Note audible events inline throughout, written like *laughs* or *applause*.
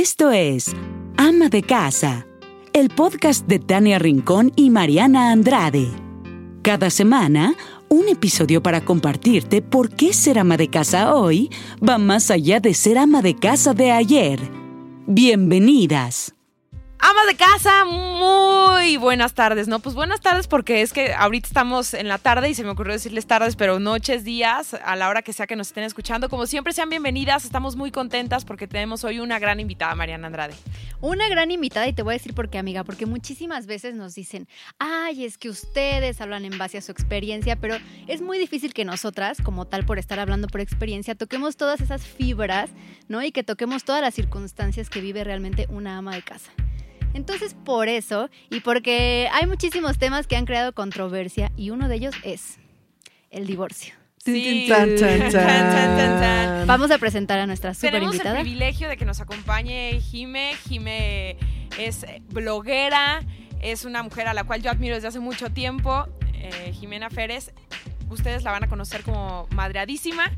Esto es Ama de Casa, el podcast de Tania Rincón y Mariana Andrade. Cada semana, un episodio para compartirte por qué ser ama de casa hoy va más allá de ser ama de casa de ayer. Bienvenidas. Ama de casa, muy buenas tardes, ¿no? Pues buenas tardes porque es que ahorita estamos en la tarde y se me ocurrió decirles tardes, pero noches, días, a la hora que sea que nos estén escuchando. Como siempre, sean bienvenidas, estamos muy contentas porque tenemos hoy una gran invitada, Mariana Andrade. Una gran invitada y te voy a decir por qué, amiga, porque muchísimas veces nos dicen, ay, es que ustedes hablan en base a su experiencia, pero es muy difícil que nosotras, como tal por estar hablando por experiencia, toquemos todas esas fibras, ¿no? Y que toquemos todas las circunstancias que vive realmente una ama de casa. Entonces, por eso, y porque hay muchísimos temas que han creado controversia, y uno de ellos es el divorcio. Sí. Tan, tan, tan. Vamos a presentar a nuestra super Tenemos el invitada. privilegio de que nos acompañe Jime. Jime es bloguera, es una mujer a la cual yo admiro desde hace mucho tiempo. Eh, Jimena Férez, ustedes la van a conocer como madreadísima.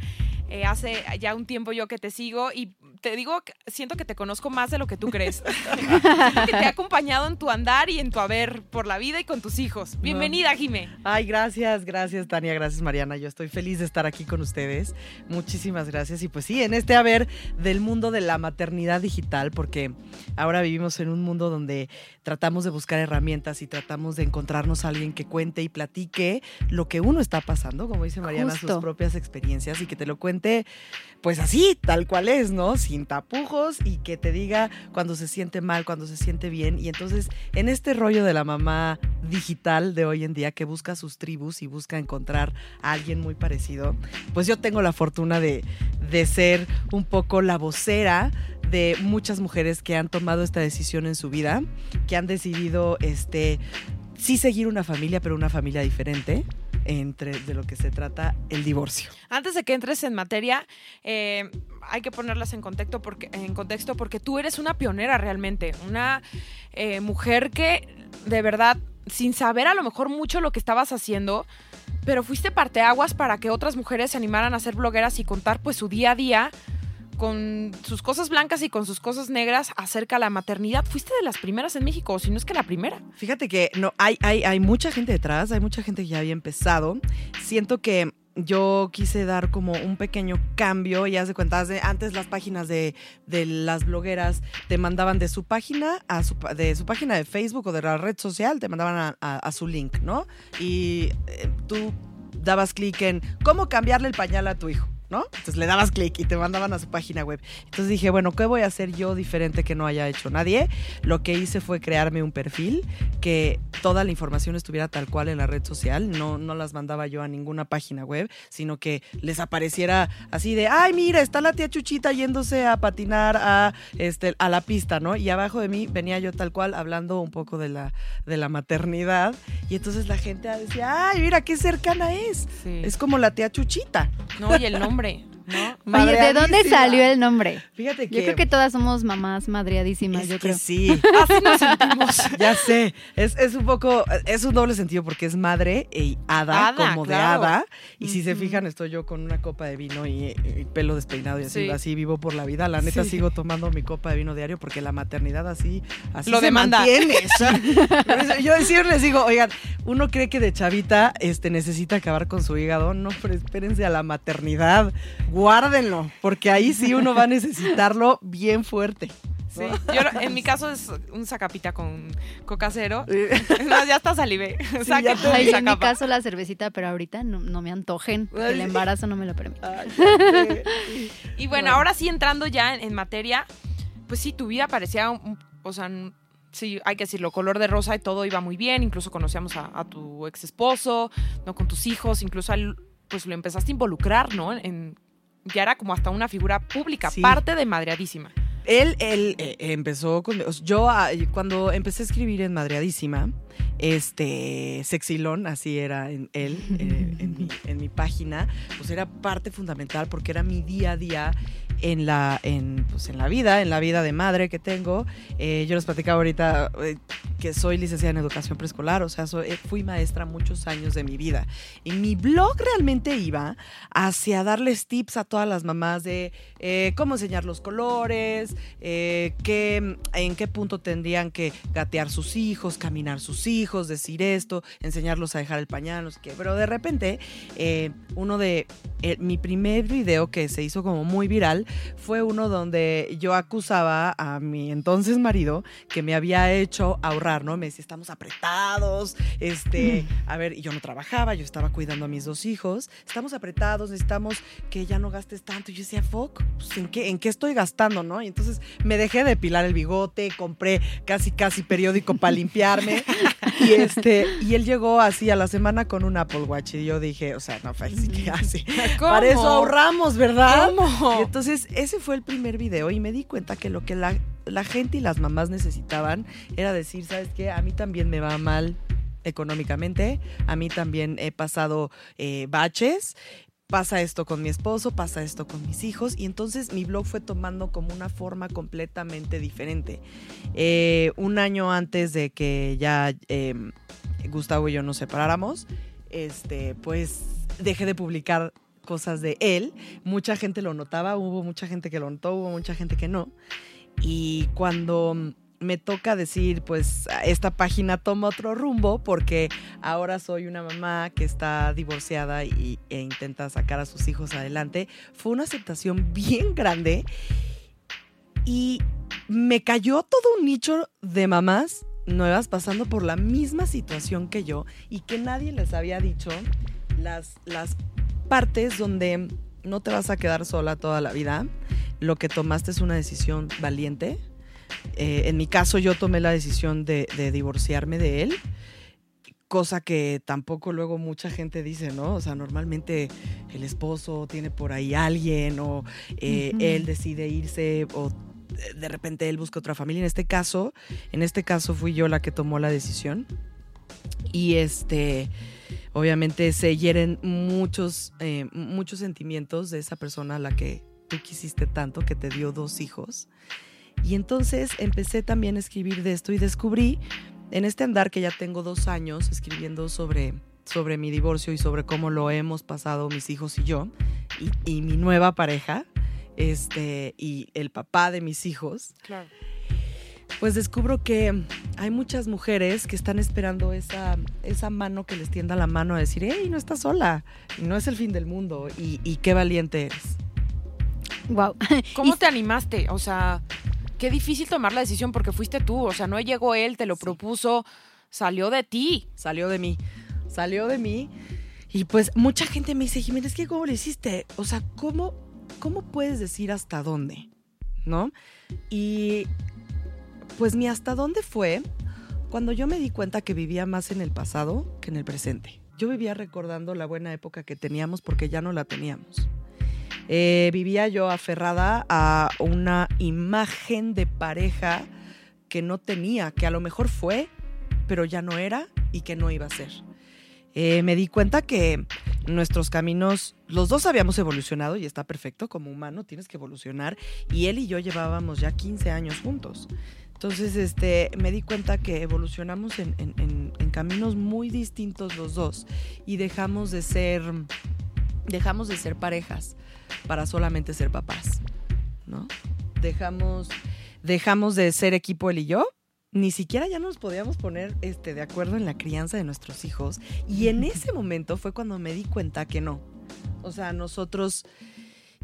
Eh, hace ya un tiempo yo que te sigo y te digo, siento que te conozco más de lo que tú crees. *laughs* Que te he acompañado en tu andar y en tu haber por la vida y con tus hijos. Bienvenida, Jime. Ay, gracias, gracias Tania, gracias Mariana. Yo estoy feliz de estar aquí con ustedes. Muchísimas gracias. Y pues sí, en este haber del mundo de la maternidad digital, porque ahora vivimos en un mundo donde tratamos de buscar herramientas y tratamos de encontrarnos a alguien que cuente y platique lo que uno está pasando, como dice Mariana, sus propias experiencias y que te lo cuente pues así, tal cual es, ¿no? Sin tapujos y que te diga cuando se siente mal, cuando se siente bien. Y entonces, en este rollo de la mamá digital de hoy en día que busca sus tribus y busca encontrar a alguien muy parecido, pues yo tengo la fortuna de, de ser un poco la vocera de muchas mujeres que han tomado esta decisión en su vida, que han decidido, este, sí seguir una familia, pero una familia diferente, entre de lo que se trata el divorcio. Antes de que entres en materia, eh, hay que ponerlas en contexto, porque, en contexto porque tú eres una pionera realmente, una eh, mujer que de verdad, sin saber a lo mejor mucho lo que estabas haciendo, pero fuiste parteaguas para que otras mujeres se animaran a ser blogueras y contar pues su día a día con sus cosas blancas y con sus cosas negras acerca de la maternidad. Fuiste de las primeras en México, o si no es que la primera. Fíjate que no, hay, hay, hay mucha gente detrás, hay mucha gente que ya había empezado. Siento que yo quise dar como un pequeño cambio y haz de cuenta, antes las páginas de, de las blogueras te mandaban de su página a su, de su página de Facebook o de la red social, te mandaban a, a- a su link, ¿no? Y eh, tú dabas clic en cómo cambiarle el pañal a tu hijo. ¿No? Entonces le dabas clic y te mandaban a su página web. Entonces dije, bueno, ¿qué voy a hacer yo diferente que no haya hecho nadie? Lo que hice fue crearme un perfil que toda la información estuviera tal cual en la red social, no, no las mandaba yo a ninguna página web, sino que les apareciera así de, ay, mira, está la tía Chuchita yéndose a patinar a, este, a la pista, ¿no? Y abajo de mí venía yo tal cual hablando un poco de la, de la maternidad y entonces la gente decía, ay, mira, qué cercana es. Es como la tía Chuchita. No, y el nombre, *laughs* hombre. ¿No? Oye, ¿de dónde salió el nombre? Fíjate que... Yo creo que todas somos mamás madreadísimas, es yo que creo. sí. *laughs* Así nos sentimos. *laughs* Ya sé, es, es un poco, es un doble sentido porque es madre y hada, Hada, como claro. de hada. Y si se fijan, estoy yo con una copa de vino y, y pelo despeinado y así, Sí. así vivo por la vida. La neta Sí. sigo tomando mi copa de vino diario porque la maternidad así, así Lo se demanda. mantiene. *laughs* Yo siempre les digo, oigan, uno cree que de chavita este, necesita acabar con su hígado. No, pero espérense a la maternidad. Guárdenlo, porque ahí sí uno va a *laughs* necesitarlo bien fuerte. Sí, yo en mi caso es un sacapita con coca cero. Es *laughs* más, ya hasta salivé. Ay, en mi caso la cervecita, pero ahorita no, no me antojen. Ay. El embarazo no me lo permite. Ay. Y bueno, Bueno. ahora sí entrando ya en, en materia, pues sí, tu vida parecía, un- o sea, sí, hay que decirlo, color de rosa y todo iba muy bien. Incluso conocíamos a, a tu ex esposo, ¿no? Con tus hijos, incluso pues lo empezaste a involucrar, ¿no? En, ya era como hasta una figura pública, Sí. parte de madreadísima. Él, él eh, empezó con. Yo, ah, cuando empecé a escribir en Madreadísima, este. Sexilón, así era en él, eh, en, mi, en mi página, pues era parte fundamental porque era mi día a día en la, en, pues en la vida, en la vida de madre que tengo. Eh, yo les platicaba ahorita. eh, que soy licenciada en educación preescolar, o sea, soy- eh, fui maestra muchos años de mi vida. Y mi blog realmente iba hacia darles tips a todas las mamás de cómo enseñar los colores, qué- en qué punto tendrían que gatear sus hijos, caminar sus hijos, decir esto, enseñarlos a dejar el pañal, no sé qué. Pero de repente, uno de mi primer video que se hizo como muy viral fue uno donde yo acusaba a mi entonces marido que me había hecho ahorrar, ¿no? Me decía, estamos apretados, este, a ver, y yo no trabajaba, yo estaba cuidando a mis dos hijos, estamos apretados, necesitamos que ya no gastes tanto. Y yo decía, fuck, pues, ¿en qué, ¿en qué estoy gastando, no? Y entonces me dejé de depilar el bigote, compré casi, casi periódico para limpiarme. Y este, y él llegó así a la semana con un Apple Watch y yo dije, o sea, no, Faisy, ¿qué hace? ¿Cómo? *laughs* Para eso ahorramos, ¿verdad? ¿Cómo? Y entonces ese fue el primer video y me di cuenta que lo que la, la gente y las mamás necesitaban era decir, ¿sabes qué? A mí también me va mal económicamente, a mí también he pasado eh, baches, pasa esto con mi esposo, pasa esto con mis hijos y entonces mi blog fue tomando como una forma completamente diferente. Eh, un año antes de que ya eh, Gustavo y yo nos separáramos, este, pues dejé de publicar cosas de él. Mucha gente lo notaba, hubo mucha gente que lo notó, hubo mucha gente que no. Y cuando me toca decir, pues esta página toma otro rumbo porque ahora soy una mamá que está divorciada y, e intenta sacar a sus hijos adelante, fue una aceptación bien grande y me cayó todo un nicho de mamás nuevas pasando por la misma situación que yo y que nadie les había dicho las, las partes donde no te vas a quedar sola toda la vida. Lo que tomaste es una decisión valiente. Eh, en mi caso yo tomé la decisión de, de divorciarme de él, cosa que tampoco luego mucha gente dice, ¿no? O sea, normalmente el esposo tiene por ahí alguien o eh, Ujú. él decide irse o de repente él busca otra familia. En este caso, en este caso fui yo la que tomó la decisión. Y este, obviamente se hieren muchos, eh, muchos sentimientos de esa persona a la que tú quisiste tanto, que te dio dos hijos. Y entonces empecé también a escribir de esto y descubrí en este andar que ya tengo dos años escribiendo sobre, sobre mi divorcio y sobre cómo lo hemos pasado mis hijos y yo, y, y mi nueva pareja, este, y el papá de mis hijos, Claro. pues descubro que hay muchas mujeres que están esperando esa, esa mano que les tienda la mano a decir, hey, no estás sola, y no es el fin del mundo, y, y qué valiente eres. Wow. *laughs* ¿Cómo te animaste? O sea, qué difícil tomar la decisión porque fuiste tú. O sea, no llegó él, te lo propuso, salió de ti. Salió de mí, salió de mí. Y pues mucha gente me dice, Jiménez, ¿qué cómo lo hiciste? O sea, ¿cómo, ¿cómo puedes decir hasta dónde? ¿No? Y pues mi hasta dónde fue cuando yo me di cuenta que vivía más en el pasado que en el presente. Yo vivía recordando la buena época que teníamos porque ya no la teníamos. Eh, vivía yo aferrada a una imagen de pareja que no tenía, que a lo mejor fue, pero ya no era y que no iba a ser. Eh, me di cuenta que nuestros caminos, los dos habíamos evolucionado y está perfecto, como humano tienes que evolucionar y él y yo llevábamos ya 15 años juntos. Entonces, este, me di cuenta que evolucionamos en, en- en- en caminos muy distintos los dos y dejamos de ser, dejamos de ser parejas para solamente ser papás, ¿no? Dejamos, dejamos de ser equipo él y yo. Ni siquiera ya nos podíamos poner este, de acuerdo en la crianza de nuestros hijos. Y en ese momento fue cuando me di cuenta que no. O sea, nosotros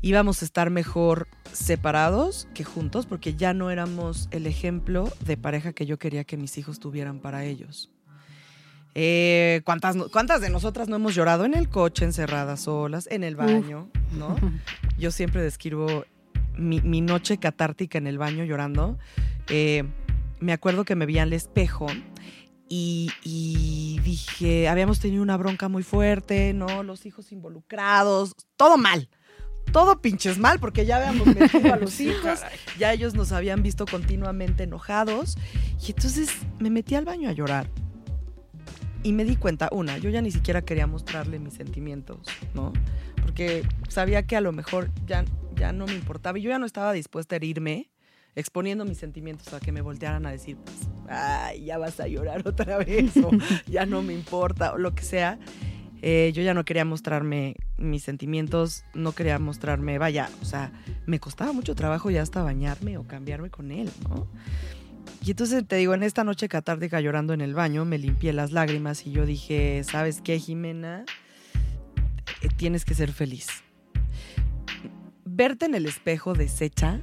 íbamos a estar mejor separados que juntos porque ya no éramos el ejemplo de pareja que yo quería que mis hijos tuvieran para ellos. Eh, ¿cuántas, ¿Cuántas de nosotras no hemos llorado en el coche, encerradas solas, en el baño, *laughs* no? Yo siempre describo mi, mi noche catártica en el baño llorando. Eh, me acuerdo que me vi al espejo y, y dije, habíamos tenido una bronca muy fuerte, ¿no? Los hijos involucrados, todo mal. Todo pinches mal, porque ya habíamos *laughs* metido a los hijos, ya ellos nos habían visto continuamente enojados. Y entonces me metí al baño a llorar. Y me di cuenta, una, yo ya ni siquiera quería mostrarle mis sentimientos, ¿no? Porque sabía que a lo mejor ya, ya no me importaba y yo ya no estaba dispuesta a herirme exponiendo mis sentimientos a que me voltearan a decir, pues, ay, ya vas a llorar *laughs* otra vez, o *laughs* ya no me importa, o lo que sea. Eh, yo ya no quería mostrarme mis sentimientos, no quería mostrarme, vaya, o sea, me costaba mucho trabajo ya hasta bañarme o cambiarme con él, ¿no? Y entonces te digo, en esta noche catártica llorando en el baño, me limpié las lágrimas y yo dije, ¿sabes qué, Jimena? Eh, tienes que ser feliz. Verte en el espejo deshecha,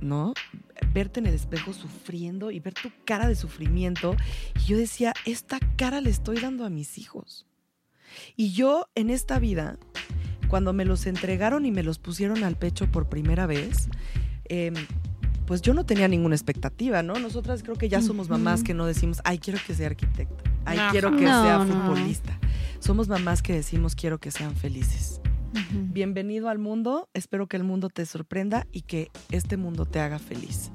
¿no? Verte en el espejo sufriendo y ver tu cara de sufrimiento. Y yo decía, esta cara le estoy dando a mis hijos. Y yo en esta vida, cuando me los entregaron y me los pusieron al pecho por primera vez, eh, pues yo no tenía ninguna expectativa, ¿no? Nosotras creo que ya somos mamás que no decimos, ay, quiero que sea arquitecta, ay, quiero que No, sea no. futbolista. Somos mamás que decimos, quiero que sean felices. Bienvenido al mundo, espero que el mundo te sorprenda y que este mundo te haga feliz.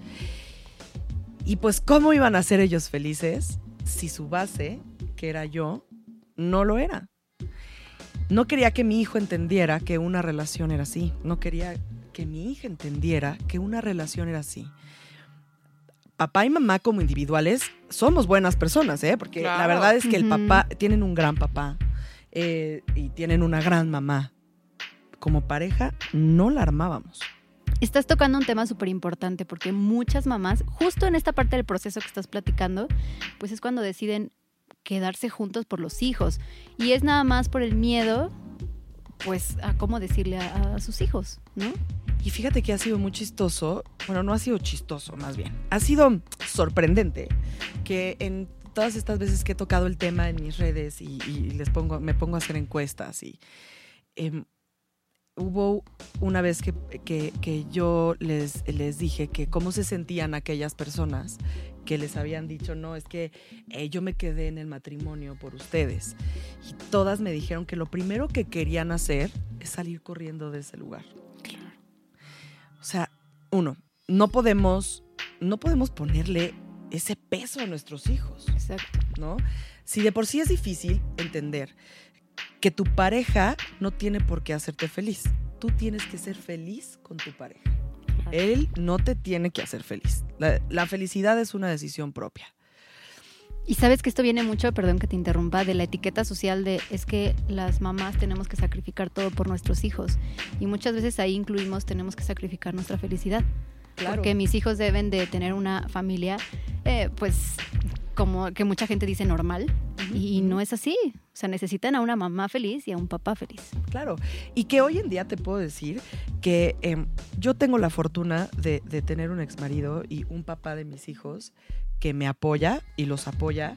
Y pues, ¿cómo iban a ser ellos felices si su base, que era yo, no lo era? No quería que mi hijo entendiera que una relación era así. No quería que mi hija entendiera que una relación era así. Papá y mamá como individuales somos buenas personas, ¿eh? Porque la verdad es que el papá, tienen un gran papá eh, y tienen una gran mamá. Como pareja no la armábamos. Estás tocando un tema súper importante porque muchas mamás, justo en esta parte del proceso que estás platicando, pues es cuando deciden quedarse juntos por los hijos. Y es nada más por el miedo, pues, a cómo decirle a, a sus hijos, ¿no? Y fíjate que ha sido muy chistoso, bueno, no ha sido chistoso más bien, ha sido sorprendente que en todas estas veces que he tocado el tema en mis redes y, les pongo, me pongo a hacer encuestas y em, hubo una vez que, que- que yo les, les dije que cómo se sentían aquellas personas que les habían dicho, no, es que eh, yo me quedé en el matrimonio por ustedes. Y todas me dijeron que lo primero que querían hacer es salir corriendo de ese lugar. O sea, uno, no podemos, no podemos ponerle ese peso a nuestros hijos, Exacto. ¿no? Si de por sí es difícil entender que tu pareja no tiene por qué hacerte feliz, tú tienes que ser feliz con tu pareja. Él no te tiene que hacer feliz. La, la felicidad es una decisión propia. Y sabes que esto viene mucho, perdón que te interrumpa, de la etiqueta social de es que las mamás tenemos que sacrificar todo por nuestros hijos. Y muchas veces ahí incluimos tenemos que sacrificar nuestra felicidad. Porque mis hijos deben de tener una familia, eh, pues, como que mucha gente dice normal. Y no es así. O sea, necesitan a una mamá feliz y a un papá feliz. Claro, y que hoy en día te puedo decir que em, yo tengo la fortuna de, de tener un ex marido y un papá de mis hijos que me apoya y los apoya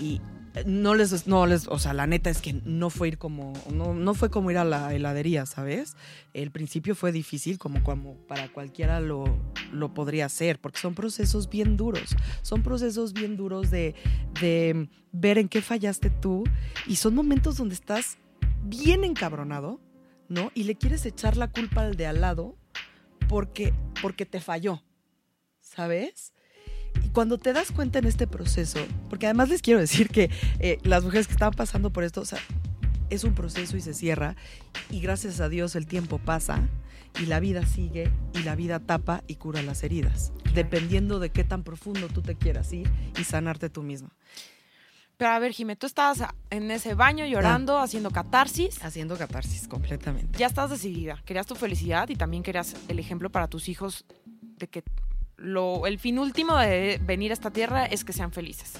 y no les, no les, o sea, la neta es que no fue ir como, no, no fue como ir a la heladería, ¿sabes? El principio fue difícil, como, como para cualquiera lo, lo podría hacer, porque son procesos bien duros, son procesos bien duros de, de ver en qué fallaste tú y son momentos donde estás bien encabronado, ¿no? Y le quieres echar la culpa al de al lado porque, porque te falló, ¿sabes? Y cuando te das cuenta en este proceso, porque además les quiero decir que eh, las mujeres que están pasando por esto, o sea, es un proceso y se cierra, y gracias a Dios el tiempo pasa, y la vida sigue, y la vida tapa y cura las heridas, dependiendo de qué tan profundo tú te quieras ir y sanarte tú mismo. Pero a ver, Jimé, tú estabas en ese baño llorando, haciendo catarsis. Haciendo catarsis completamente. Ya estás decidida. Querías tu felicidad y también querías el ejemplo para tus hijos de que lo, el fin último de venir a esta tierra es que sean felices.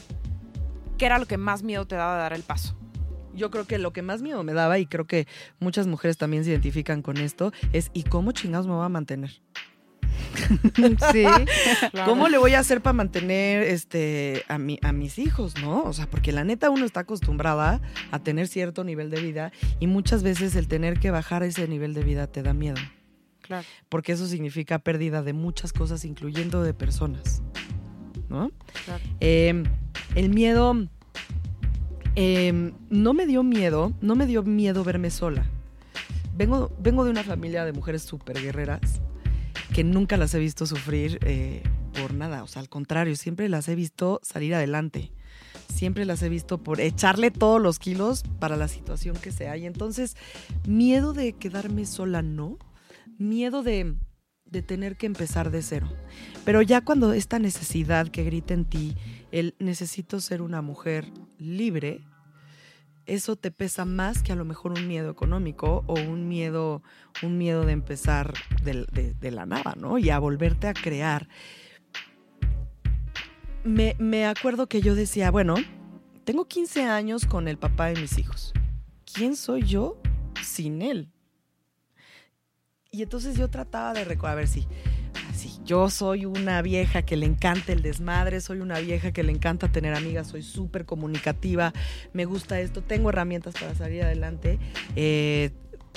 ¿Qué era lo que más miedo te daba de dar el paso? Yo creo que lo que más miedo me daba, y creo que muchas mujeres también se identifican con esto, es ¿y cómo chingados me voy a mantener? *laughs* Sí. ¿Cómo le voy a hacer para mantener este, a, mi, a mis hijos, no? O sea, porque la neta uno está acostumbrada a tener cierto nivel de vida y muchas veces el tener que bajar ese nivel de vida te da miedo, Claro. porque eso significa pérdida de muchas cosas, incluyendo de personas, ¿no? Claro. Eh, el miedo eh, no me dio miedo, no me dio miedo verme sola. Vengo, vengo de una familia de mujeres súper guerreras que nunca las he visto sufrir eh, por nada. O sea, al contrario, siempre las he visto salir adelante. Siempre las he visto por echarle todos los kilos para la situación que sea. Y entonces, miedo de quedarme sola, no. Miedo de, de tener que empezar de cero. Pero ya cuando esta necesidad que grita en ti, el necesito ser una mujer libre, eso te pesa más que a lo mejor un miedo económico o un miedo, un miedo de empezar de, la nada, ¿no? Y a volverte a crear. Me, me acuerdo que yo decía, bueno, tengo 15 años con el papá de mis hijos. ¿Quién soy yo sin él? Y entonces yo trataba de recordar, a ver si, si yo soy una vieja que le encanta el desmadre, soy una vieja que le encanta tener amigas, soy súper comunicativa, me gusta esto, tengo herramientas para salir adelante, eh,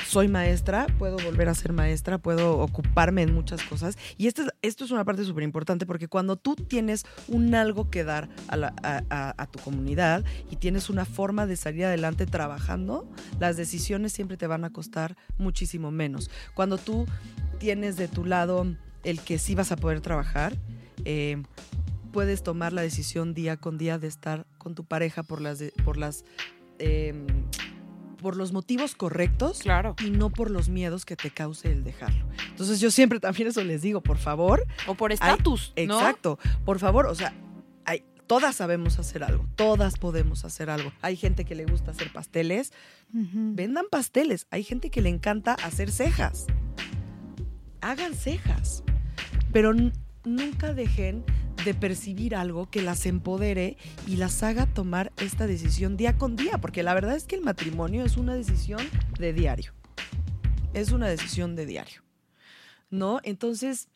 soy maestra, puedo volver a ser maestra, puedo ocuparme en muchas cosas. Y esto es, una parte súper importante porque cuando tú tienes un algo que dar a, tu comunidad y tienes una forma de salir adelante trabajando, las decisiones siempre te van a costar muchísimo menos. Cuando tú tienes de tu lado el que sí vas a poder trabajar, eh, puedes tomar la decisión día con día de estar con tu pareja por las, por las em, por los motivos correctos Claro. y no por los miedos que te cause el dejarlo. Entonces yo siempre también eso les digo, por favor, O por estatus, ¿no? exacto, por favor, o sea, hay, todas sabemos hacer algo, todas podemos hacer algo. Hay gente que le gusta hacer pasteles, vendan pasteles. Hay gente que le encanta hacer cejas. Hagan cejas. Pero nunca dejen de percibir algo que las empodere y las haga tomar esta decisión día con día, porque la verdad es que el matrimonio es una decisión de diario. Es una decisión de diario. ¿No? Entonces,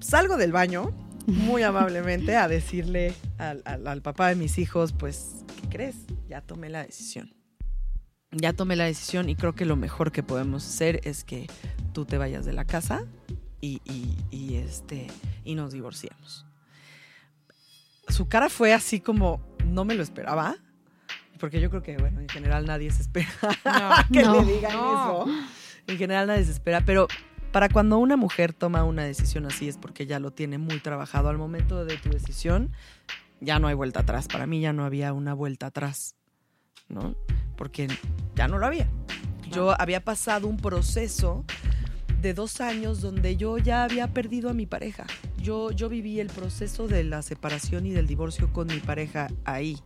salgo del baño muy amablemente a decirle al, al- al papá de mis hijos, pues, ¿qué crees? Ya tomé la decisión. Ya tomé la decisión y creo que lo mejor que podemos hacer es que tú te vayas de la casa y, y- y, este, y nos divorciamos. Su cara fue así como, no me lo esperaba, porque yo creo que, bueno, en general nadie se espera No. *laughs* que No. le digan No. eso. En general nadie se espera, pero para cuando una mujer toma una decisión así es porque ya lo tiene muy trabajado. Al momento de tu decisión, ya no hay vuelta atrás. Para mí ya no había una vuelta atrás, ¿no? Porque ya no lo había. Yo había pasado un proceso de dos años donde yo ya había perdido a mi pareja. Yo, yo viví el proceso de la separación y del divorcio con mi pareja ahí,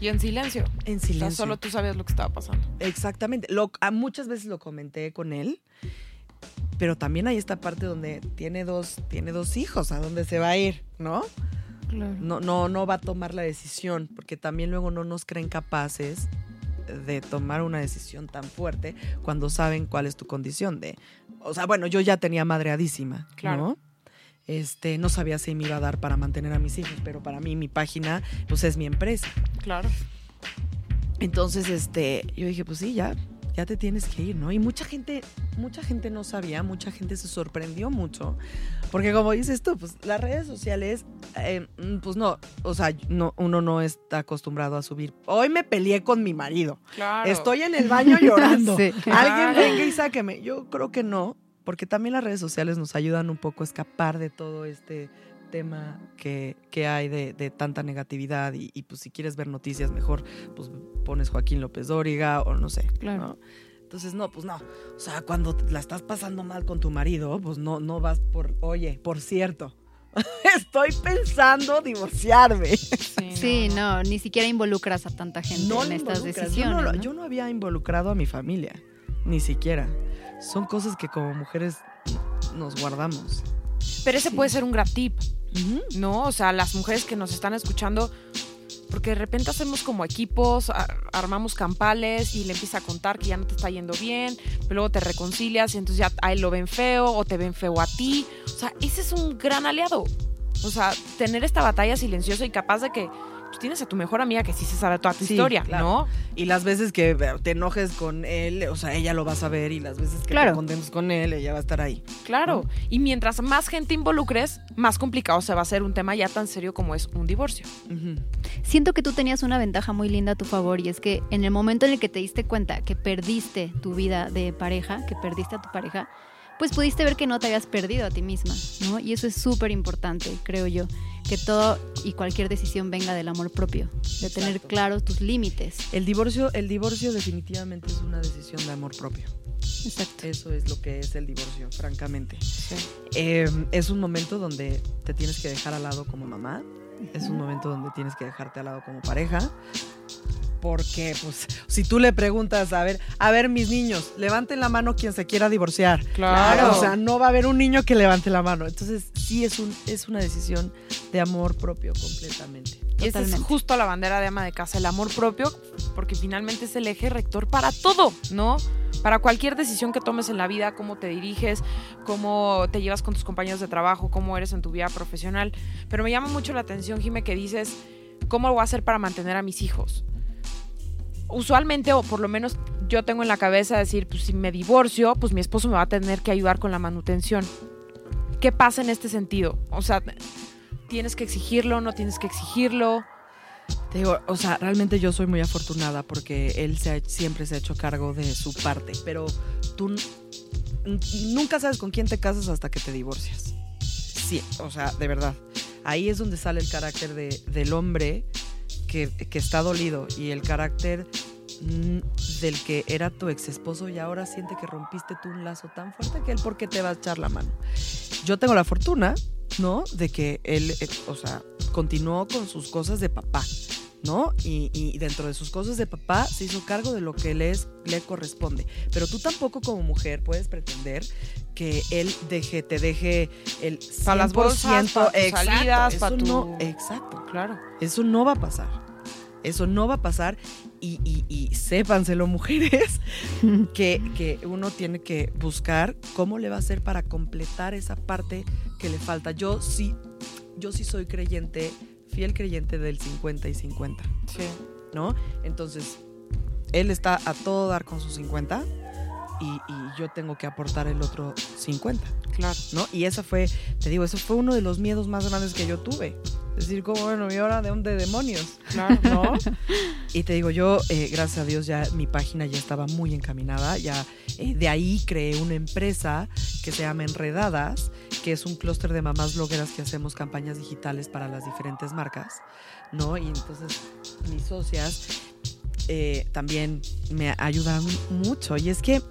Y en silencio. en O sea, silencio. solo tú sabías lo que estaba pasando. Exactamente. Lo, a muchas veces lo comenté con él, pero también hay esta parte donde tiene dos, tiene dos hijos, ¿a dónde se va a ir? ¿No? Claro. No, no, no va a tomar la decisión, porque también luego no nos creen capaces de tomar una decisión tan fuerte cuando saben cuál es tu condición de. O sea, bueno, yo ya tenía madreadísima, Claro. ¿no? Este, no sabía si me iba a dar para mantener a mis hijos, pero para mí mi página, pues es mi empresa. Claro. Entonces, este, yo dije, pues sí, ya, ya te tienes que ir, ¿no? Y mucha gente, mucha gente no sabía, mucha gente se sorprendió mucho, porque como dices tú, pues las redes sociales, eh, pues no, o sea, no, uno no está acostumbrado a subir. Hoy me peleé con mi marido, Claro. estoy en el baño llorando, *laughs* Sí. alguien venga y sáqueme. Yo creo que no, porque también las redes sociales nos ayudan un poco a escapar de todo este tema que, que hay de, de tanta negatividad y, y, pues si quieres ver noticias mejor pues pones Joaquín López Dóriga o no sé. Claro. ¿no? Entonces, no, pues no. O sea, cuando la estás pasando mal con tu marido, pues no, no vas por, oye, por cierto, *laughs* estoy pensando divorciarme. Sí, Sí, no, ni siquiera involucras a tanta gente No en estas decisiones. Yo no, ¿no? yo no había involucrado a mi familia, ni siquiera. Son cosas que como mujeres nos guardamos. Pero ese puede ser un gran tip, ¿no? O sea, las mujeres que nos están escuchando, porque de repente hacemos como equipos, armamos campales y le empieza a contar que ya no te está yendo bien, pero luego te reconcilias y entonces ya a él lo ven feo o te ven feo a ti. O sea, ese es un gran aliado. O sea, tener esta batalla silenciosa y capaz de que pues, tienes a tu mejor amiga que sí se sabe toda tu Sí, historia, claro. ¿no? Y las veces que eh, te enojes con él, o sea, ella lo va a saber. Y las veces que Claro. te contentes con él, ella va a estar ahí. Claro. Y mientras más gente involucres, más complicado se va a hacer un tema ya tan serio como es un divorcio. Siento que tú tenías una ventaja muy linda a tu favor y es que en el momento en el que te diste cuenta que perdiste tu vida de pareja, que perdiste a tu pareja, pues pudiste ver que no te habías perdido a ti misma, ¿no? Y eso es súper importante, creo yo, que todo y cualquier decisión venga del amor propio, de tener Exacto. claros tus límites. El divorcio, el divorcio definitivamente es una decisión de amor propio. Exacto. Eso es lo que es el divorcio, francamente. Sí. Eh, es un momento donde te tienes que dejar al lado como mamá. Es un momento donde tienes que dejarte al lado como pareja. Porque, pues, si tú le preguntas, a ver, a ver, mis niños, levanten la mano quien se quiera divorciar. Claro. O sea, no va a haber un niño que levante la mano. Entonces, sí es, un, es una decisión de amor propio completamente. Y esa es justo la bandera de ama de casa, el amor propio, porque finalmente es el eje rector para todo, ¿no? Para cualquier decisión que tomes en la vida, cómo te diriges, cómo te llevas con tus compañeros de trabajo, cómo eres en tu vida profesional. Pero me llama mucho la atención, Jime, que dices, ¿cómo lo voy a hacer para mantener a mis hijos? Usualmente, o por lo menos yo tengo en la cabeza decir, pues si me divorcio, pues mi esposo me va a tener que ayudar con la manutención. ¿Qué pasa en este sentido? O sea, ¿tienes que exigirlo? ¿No tienes que exigirlo? Digo, o sea, realmente yo soy muy afortunada porque él siempre se ha hecho cargo de su parte, pero tú nunca sabes con quién te casas hasta que te divorcias. Sí, o sea, de verdad. Ahí es donde sale el carácter de- del hombre que, que está dolido y el carácter mm, del que era tu ex esposo y ahora siente que rompiste tú un lazo tan fuerte que él por qué te va a echar la mano. Yo tengo la fortuna, ¿no? De que él, eh, o sea, continuó con sus cosas de papá. ¿No? Y, y dentro de sus cosas de papá se hizo cargo de lo que le, es, le corresponde. Pero tú tampoco como mujer puedes pretender que él deje, te deje el 100%. Pa' las bolsas, pa' tus exacto, salidas, pa' eso tu- no- exacto. Claro. Eso no va a pasar. Eso no va a pasar. Y, y, y sépanselo, mujeres, *laughs* que, que uno tiene que buscar cómo le va a hacer para completar esa parte que le falta. Yo sí, yo sí soy creyente, fiel creyente del 50 y 50, Sí. ¿no? Entonces, él está a todo dar con sus 50 y, y yo tengo que aportar el otro 50. Claro. ¿no? Y esa fue, te digo, eso fue uno de los miedos más grandes que yo tuve. Es decir, como, bueno, ¿y ahora de dónde demonios? Claro. ¿No? y te digo, yo, eh, gracias a Dios, ya mi página ya estaba muy encaminada. Ya eh, de ahí creé una empresa que se llama Enredadas, que es un clúster de mamás blogueras que hacemos campañas digitales para las diferentes marcas, ¿no? Y entonces mis socias eh, también me ayudan mucho. Y es que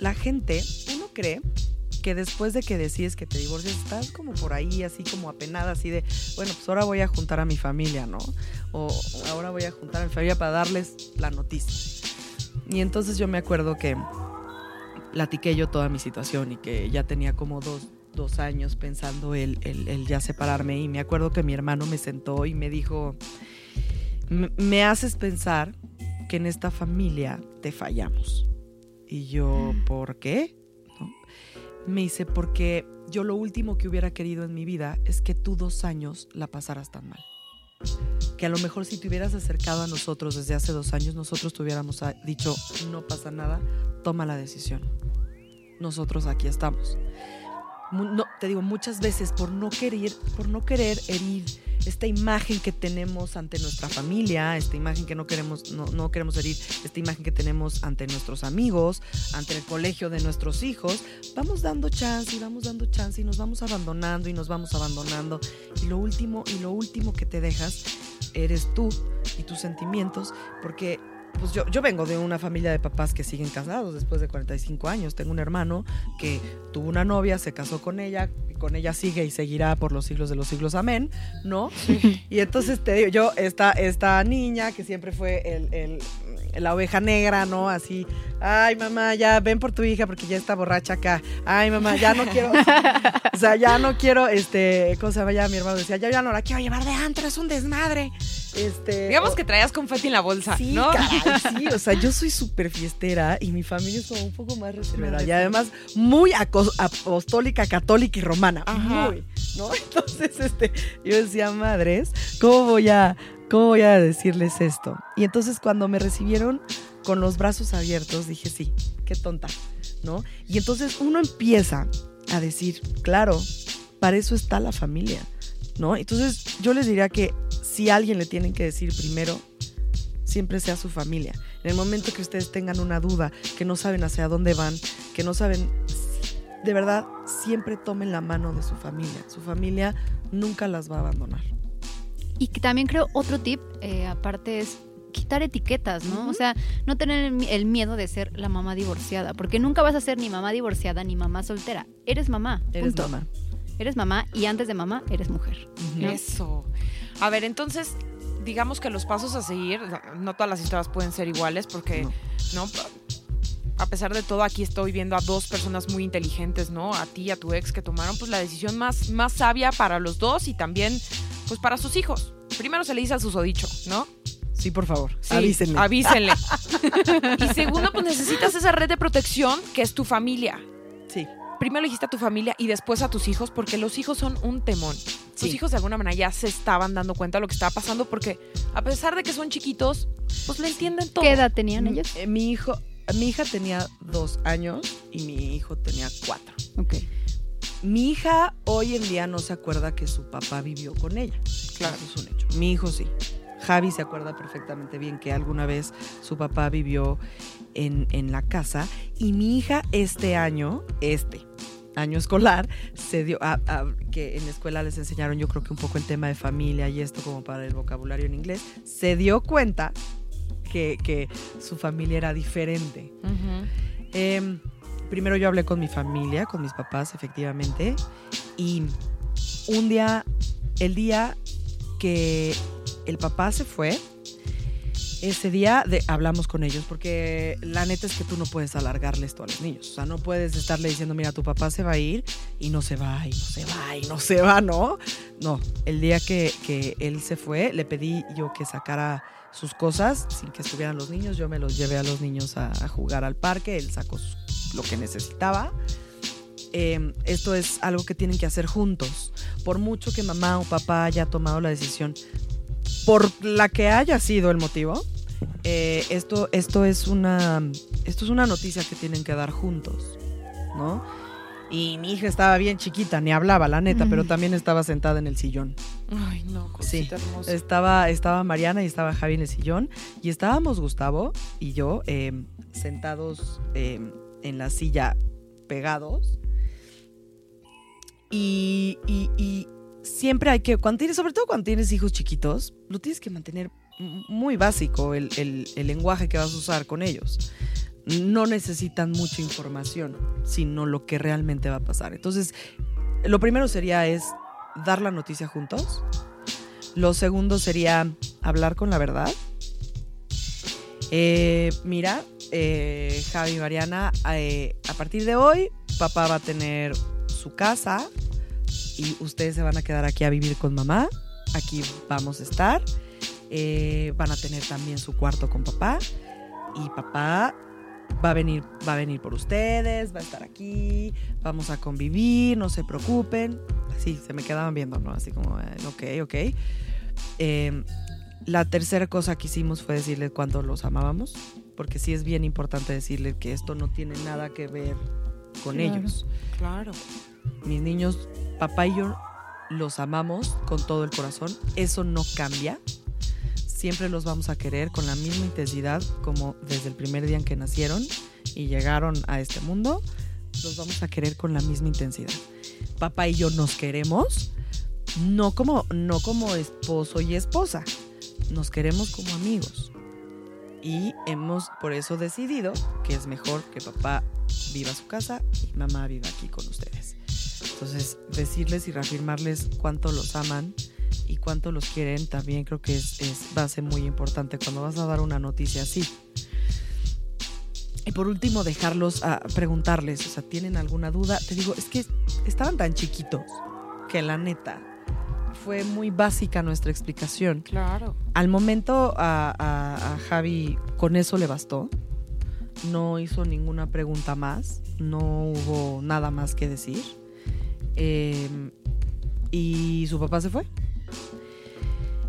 la gente, uno cree que después de que decides que te divorcias, estás como por ahí, así como apenada, así de, bueno, pues ahora voy a juntar a mi familia, ¿no? O ahora voy a juntar a mi familia para darles la noticia. Y entonces yo me acuerdo que platiqué yo toda mi situación y que ya tenía como dos, dos años pensando el, el- ya separarme y me acuerdo que mi hermano me sentó y me dijo, "M- me haces pensar que en esta familia te fallamos. Y yo, ¿por qué? ¿No? Me dice, porque yo lo último que hubiera querido en mi vida es que tú dos años la pasaras tan mal. Que a lo mejor si te hubieras acercado a nosotros desde hace dos años, nosotros te hubiéramos ah, dicho, no pasa nada, toma la decisión. Nosotros aquí estamos. No, te digo, muchas veces por no querer, por no querer herir esta imagen que tenemos ante nuestra familia, esta imagen que no queremos, no, no queremos herir, esta imagen que tenemos ante nuestros amigos, ante el colegio de nuestros hijos, vamos dando chance y vamos dando chance y nos vamos abandonando y nos vamos abandonando. Y lo último, y lo último que te dejas eres tú y tus sentimientos, porque pues yo, yo vengo de una familia de papás que siguen casados después de 45 años. Tengo un hermano que tuvo una novia, se casó con ella, y con ella sigue y seguirá por los siglos de los siglos, amén, ¿no? Y entonces te digo, yo, esta, esta niña que siempre fue el, el- la oveja negra, ¿no? Así, ay mamá, ya ven por tu hija porque ya está borracha acá. Ay mamá, ya no quiero, *laughs* o sea, ya no quiero, este, ¿cómo se llama? Ya mi hermano decía, ya, ya no la quiero llevar de antro, es un desmadre. Este, Digamos o- que traías confeti en la bolsa, Sí, ¿no? caray, sí, o sea, yo soy súper fiestera y mi familia es como un poco más reservada y además muy apostólica, católica y romana, Ajá. muy, ¿no? *laughs* Entonces, este, yo decía, madres, ¿cómo voy a, cómo voy a decirles esto? Y entonces cuando me recibieron con los brazos abiertos, dije, sí, qué tonta, ¿no? Y entonces uno empieza a decir, claro, para eso está la familia, ¿no? Entonces yo les diría que si alguien le tienen que decir primero, siempre sea su familia. En el momento que ustedes tengan una duda, que no saben hacia dónde van, que no saben de verdad, siempre tomen la mano de su familia. Su familia nunca las va a abandonar. Y que también creo otro tip, eh, aparte es quitar etiquetas, ¿no? O sea, no tener el mi- el miedo de ser la mamá divorciada, porque nunca vas a ser ni mamá divorciada ni mamá soltera. Eres mamá. Eres punto. mamá. Eres mamá y antes de mamá eres mujer. Eso. A ver, entonces, digamos que los pasos a seguir, no todas las historias pueden ser iguales porque, No. ¿no? A pesar de todo, aquí estoy viendo a dos personas muy inteligentes, ¿no? A ti y a tu ex que tomaron pues la decisión más, más sabia para los dos y también pues para sus hijos. Primero se le dice al susodicho, ¿no? Sí, por favor, Sí, avísenle. Avísenle. *laughs* y segundo, pues necesitas esa red de protección que es tu familia. sí. Primero le dijiste a tu familia y después a tus hijos, porque los hijos son un temón. Tus Sí. hijos de alguna manera ya se estaban dando cuenta de lo que estaba pasando, porque a pesar de que son chiquitos, pues le entienden todo. ¿Qué edad tenían Mm, ellos? eh, Mi hijo, mi hija tenía dos años y mi hijo tenía cuatro. Ok. Mi hija hoy en día no se acuerda que su papá vivió con ella. Claro. Eso es un hecho. Mi hijo sí. Javi se acuerda perfectamente bien que alguna vez su papá vivió en, en la casa y mi hija este año, este año escolar, se dio, a- a- que en la escuela les enseñaron yo creo que un poco el tema de familia y esto como para el vocabulario en inglés, se dio cuenta que, que su familia era diferente. Primero yo hablé con mi familia, con mis papás, efectivamente. Y un día, el día que el papá se fue, ese día de- hablamos con ellos, porque la neta es que tú no puedes alargarle esto a los niños. O sea, no puedes estarle diciendo, mira, tu papá se va a ir y no se va, y no se va, y no se va, ¿no? No, el día que, él se fue, le pedí yo que sacara sus cosas sin que estuvieran los niños. Yo me los llevé a los niños a, a jugar al parque, él sacó su- lo que necesitaba. Eh, esto es algo que tienen que hacer juntos. Por mucho que mamá o papá haya tomado la decisión, por la que haya sido el motivo, eh, esto, esto, es una, esto es una noticia que tienen que dar juntos, ¿no? Y mi hija estaba bien chiquita, ni hablaba, la neta, Ujú. pero también estaba sentada en el sillón. Ay, no, cosita hermosa. Estaba, estaba Mariana y estaba Javi en el sillón y estábamos Gustavo y yo eh, sentados eh, en la silla pegados. Y, y- siempre hay que, cuando tienes, sobre todo cuando tienes hijos chiquitos, lo tienes que mantener muy básico el, el- el lenguaje que vas a usar con ellos. No necesitan mucha información, sino lo que realmente va a pasar. Entonces, lo primero sería es dar la noticia juntos. Lo segundo sería hablar con la verdad. Eh, mira, eh, Javi y Mariana, eh, a partir de hoy, papá va a tener su casa y ustedes se van a quedar aquí a vivir con mamá. Aquí vamos a estar. Eh, van a tener también su cuarto con papá y papá va a venir, va a venir por ustedes, va a estar aquí, vamos a convivir, no se preocupen. Así se me quedaban viendo, ¿no? Así como, eh, ok, ok. Eh, la tercera cosa que hicimos fue decirle cuánto los amábamos, porque sí es bien importante decirle que esto no tiene nada que ver con Claro. ellos. Claro. Mis niños, papá y yo los amamos con todo el corazón, eso no cambia. Siempre los vamos a querer con la misma intensidad como desde el primer día en que nacieron y llegaron a este mundo, los vamos a querer con la misma intensidad. Papá y yo nos queremos, no como, no como esposo y esposa, nos queremos como amigos. Y hemos por eso decidido que es mejor que papá viva su casa y mamá viva aquí con ustedes. Entonces, decirles y reafirmarles cuánto los aman y cuánto los quieren también creo que es, es base muy importante cuando vas a dar una noticia así. Y por último, dejarlos a preguntarles, o sea, ¿tienen alguna duda? Te digo, es que estaban tan chiquitos que la neta fue muy básica nuestra explicación. Claro. Al momento a, a- a Javi con eso le bastó. No hizo ninguna pregunta más. No hubo nada más que decir. Eh, y su papá se fue.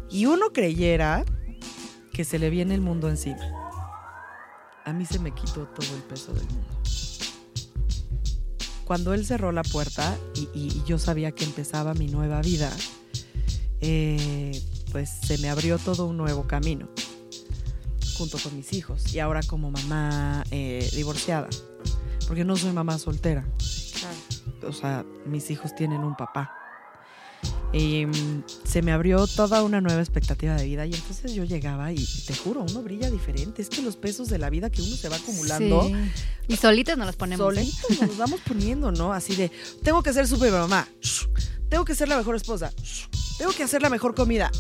Y uno creyera que se le viene el mundo encima. A mí se me quitó todo el peso del mundo. Cuando él cerró la puerta y, y- y yo sabía que empezaba mi nueva vida, eh, pues se me abrió todo un nuevo camino junto con mis hijos y ahora como mamá eh, divorciada porque no soy mamá soltera Claro. o sea, mis hijos tienen un papá. Y mm, se me abrió toda una nueva expectativa de vida y entonces yo llegaba y te juro, uno brilla diferente. Es que los pesos de la vida que uno se va acumulando, Sí. Y solitos nos los ponemos. ¿eh? solitos nos los vamos poniendo, ¿no? Así de, tengo que ser super mamá, tengo que ser la mejor esposa, tengo que hacer la mejor comida,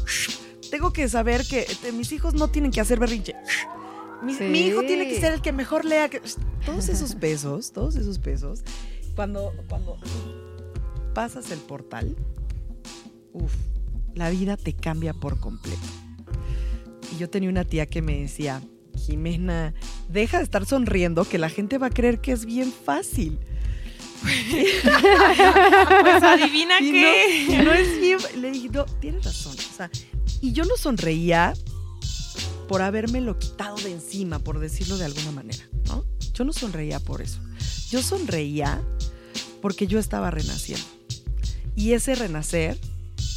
tengo que saber que eh, mis hijos no tienen que hacer berrinche. Mi, Sí. mi hijo tiene que ser el que mejor lea. Todos esos pesos, todos esos pesos, cuando, cuando pasas el portal, uff, la vida te cambia por completo. Y yo tenía una tía que me decía, Jimena, deja de estar sonriendo que la gente va a creer que es bien fácil. *laughs* Pues adivina Y qué. no, es bien. Le dije, no, tienes razón. O sea, y yo no sonreía por habérmelo quitado de encima, por decirlo de alguna manera, ¿no? Yo no sonreía por eso. Yo sonreía porque yo estaba renaciendo. Y ese renacer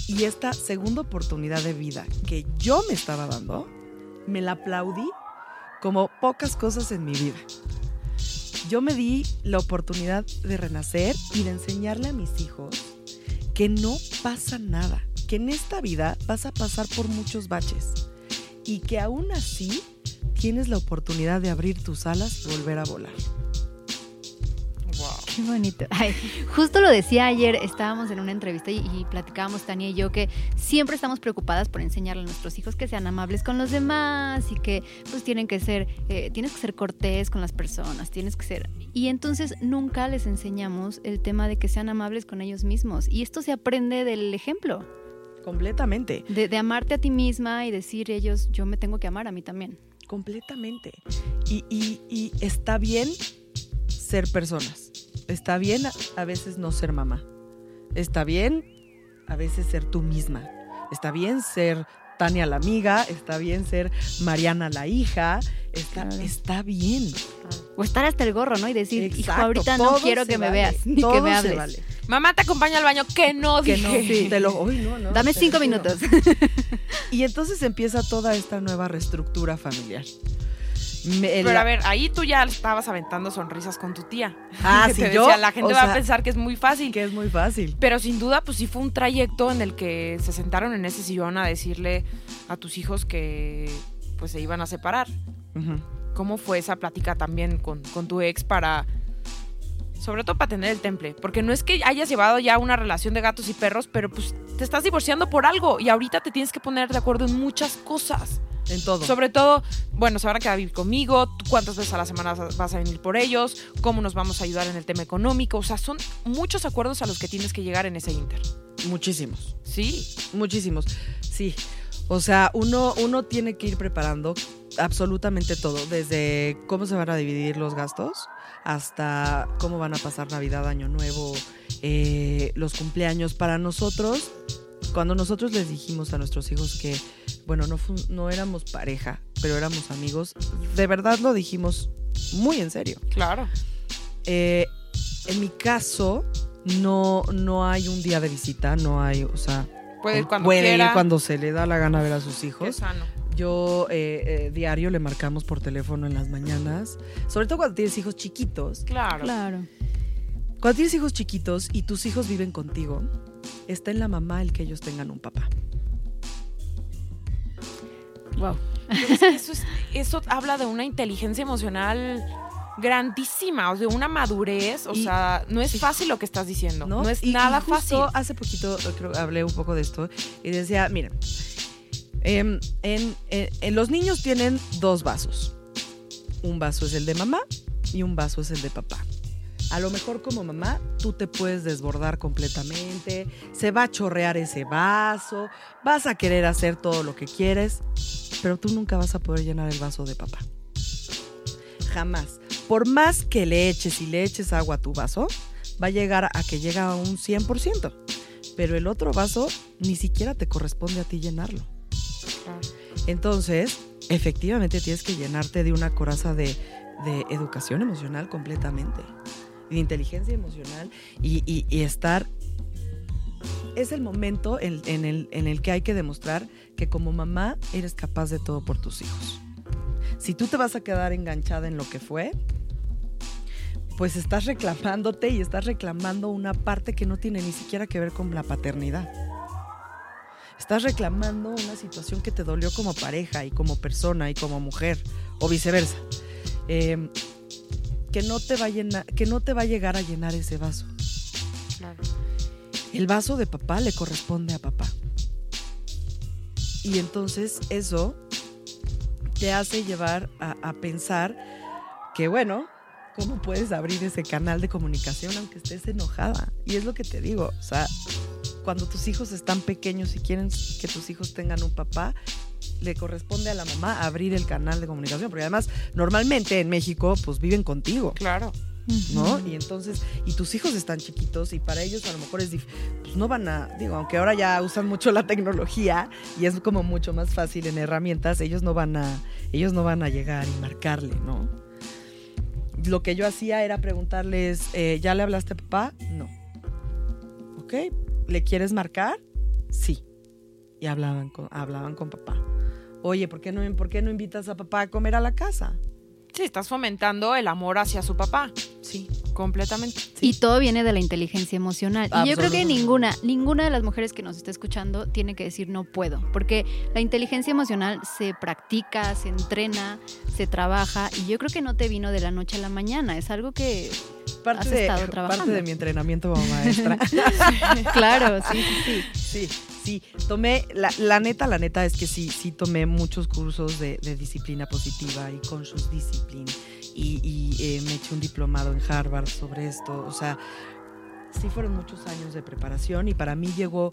y esta segunda oportunidad de vida que yo me estaba dando, me la aplaudí como pocas cosas en mi vida. Yo me di la oportunidad de renacer y de enseñarle a mis hijos que no pasa nada, que en esta vida vas a pasar por muchos baches y que aún así tienes la oportunidad de abrir tus alas y volver a volar. Qué bonito. Ay, justo lo decía ayer, estábamos en una entrevista y, y platicábamos Tania y yo que siempre estamos preocupadas por enseñarle a nuestros hijos que sean amables con los demás y que pues tienen que ser, eh, tienes que ser cortés con las personas, tienes que ser... Y entonces nunca les enseñamos el tema de que sean amables con ellos mismos. Y esto se aprende del ejemplo, Completamente, de, de amarte a ti misma y decir ellos, yo me tengo que amar a mí también. completamente. Y, y- y está bien ser personas. Está bien a- veces no ser mamá. Está bien a veces ser tú misma. Está bien ser Tania la amiga. Está bien ser Mariana la hija. Está, Claro. está bien. O estar hasta el gorro, ¿no? Y decir, hijo, Exacto, ahorita no quiero que me vale, veas, ni que me se hables. vale. Mamá te acompaña al baño. Que no, Que dije. no, te lo, uy, no, no, Dame te cinco minutos. *laughs* Y entonces empieza toda esta nueva reestructura familiar. Me- Pero la- a ver, ahí tú ya estabas aventando sonrisas con tu tía. Ah, *laughs* Que sí, te yo, decía, la gente o va sea, a pensar que es muy fácil. que es muy fácil. Pero sin duda, pues sí fue un trayecto en el que se sentaron en ese sillón a decirle a tus hijos que pues se iban a separar. ¿Cómo fue esa plática también con, con tu ex para, sobre todo para tener el temple? Porque no es que hayas llevado ya una relación de gatos y perros, pero pues te estás divorciando por algo y ahorita te tienes que poner de acuerdo en muchas cosas. En todo. Sobre todo, bueno, se van a quedar a vivir conmigo, cuántas veces a la semana vas a venir por ellos, cómo nos vamos a ayudar en el tema económico. O sea, son muchos acuerdos a los que tienes que llegar en ese inter. Muchísimos. Sí. Muchísimos. Sí. O sea, uno, uno tiene que ir preparando absolutamente todo, desde cómo se van a dividir los gastos hasta cómo van a pasar Navidad, Año Nuevo, eh, los cumpleaños. Para nosotros, cuando nosotros les dijimos a nuestros hijos que, bueno, no, no éramos pareja, pero éramos amigos, de verdad lo dijimos muy en serio. Claro. Eh, en mi caso, no, no hay un día de visita, no hay, o sea, Puede ir cuando puede quiera. ir cuando se le da la gana ver a sus Qué hijos. sano. Yo eh, eh, diario le marcamos por teléfono en las mañanas, sobre todo cuando tienes hijos chiquitos. Claro. Claro. Cuando tienes hijos chiquitos y tus hijos viven contigo, está en la mamá el que ellos tengan un papá. Wow. Pero es que eso, es- eso habla de una inteligencia emocional grandísima, o de una madurez. O Y- sea, no es sí. fácil lo que estás diciendo. No, ¿no? es Y- nada y justo fácil. Hace poquito creo, hablé un poco de esto y decía, miren, em, en, en- en los niños tienen dos vasos. Un vaso es el de mamá y un vaso es el de papá. A lo mejor como mamá tú te puedes desbordar completamente, se va a chorrear ese vaso, vas a querer hacer todo lo que quieres, pero tú nunca vas a poder llenar el vaso de papá. Jamás. Por más que le eches y le eches agua a tu vaso, va a llegar a que llega a un 100%. Pero el otro vaso ni siquiera te corresponde a ti llenarlo. Entonces, efectivamente tienes que llenarte de una coraza de, de educación emocional completamente. De inteligencia emocional y, estar... Es el momento en, en el, en el que hay que demostrar que como mamá eres capaz de todo por tus hijos. Si tú te vas a quedar enganchada en lo que fue, pues estás reclamándote y estás reclamando una parte que no tiene ni siquiera que ver con la paternidad. Estás reclamando una situación que te dolió como pareja y como persona y como mujer, o viceversa. Eh, que, no te va a llenar, que no te va a llegar a llenar ese vaso. Claro. El vaso de papá le corresponde a papá. Y entonces eso te hace llevar a, a pensar que, bueno, ¿cómo puedes abrir ese canal de comunicación aunque estés enojada? Y es lo que te digo, o sea, cuando tus hijos están pequeños y quieren que tus hijos tengan un papá, le corresponde a la mamá abrir el canal de comunicación, porque además normalmente en México pues viven contigo. Claro. ¿no? Y entonces, y tus hijos están chiquitos y para ellos a lo mejor es dif- pues no van a, digo, aunque ahora ya usan mucho la tecnología y es como mucho más fácil en herramientas, ellos no van a, ellos no van a llegar y marcarle, ¿no? Lo que yo hacía era preguntarles, eh, ¿ya le hablaste a papá? No. ¿Ok? ¿Le quieres marcar? Sí. Y hablaban con, hablaban con papá. Oye, ¿por qué, no, ¿por qué no invitas a papá a comer a la casa? Sí, estás fomentando el amor hacia su papá. Sí. Completamente. Y todo viene de la inteligencia emocional. Y yo creo que ninguna, ninguna de las mujeres que nos está escuchando tiene que decir no puedo, porque la inteligencia emocional se practica, se entrena, se trabaja y yo creo que no te vino de la noche a la mañana, es algo que *laughs* Parte de, parte de mi entrenamiento como maestra. *laughs* claro, sí, sí, sí. Sí, sí. Tomé, la, la neta, la neta es que sí, sí tomé muchos cursos de, de disciplina positiva y conscious discipline. Y, y, eh, me eché un diplomado en Harvard sobre esto. O sea, sí fueron muchos años de preparación y para mí llegó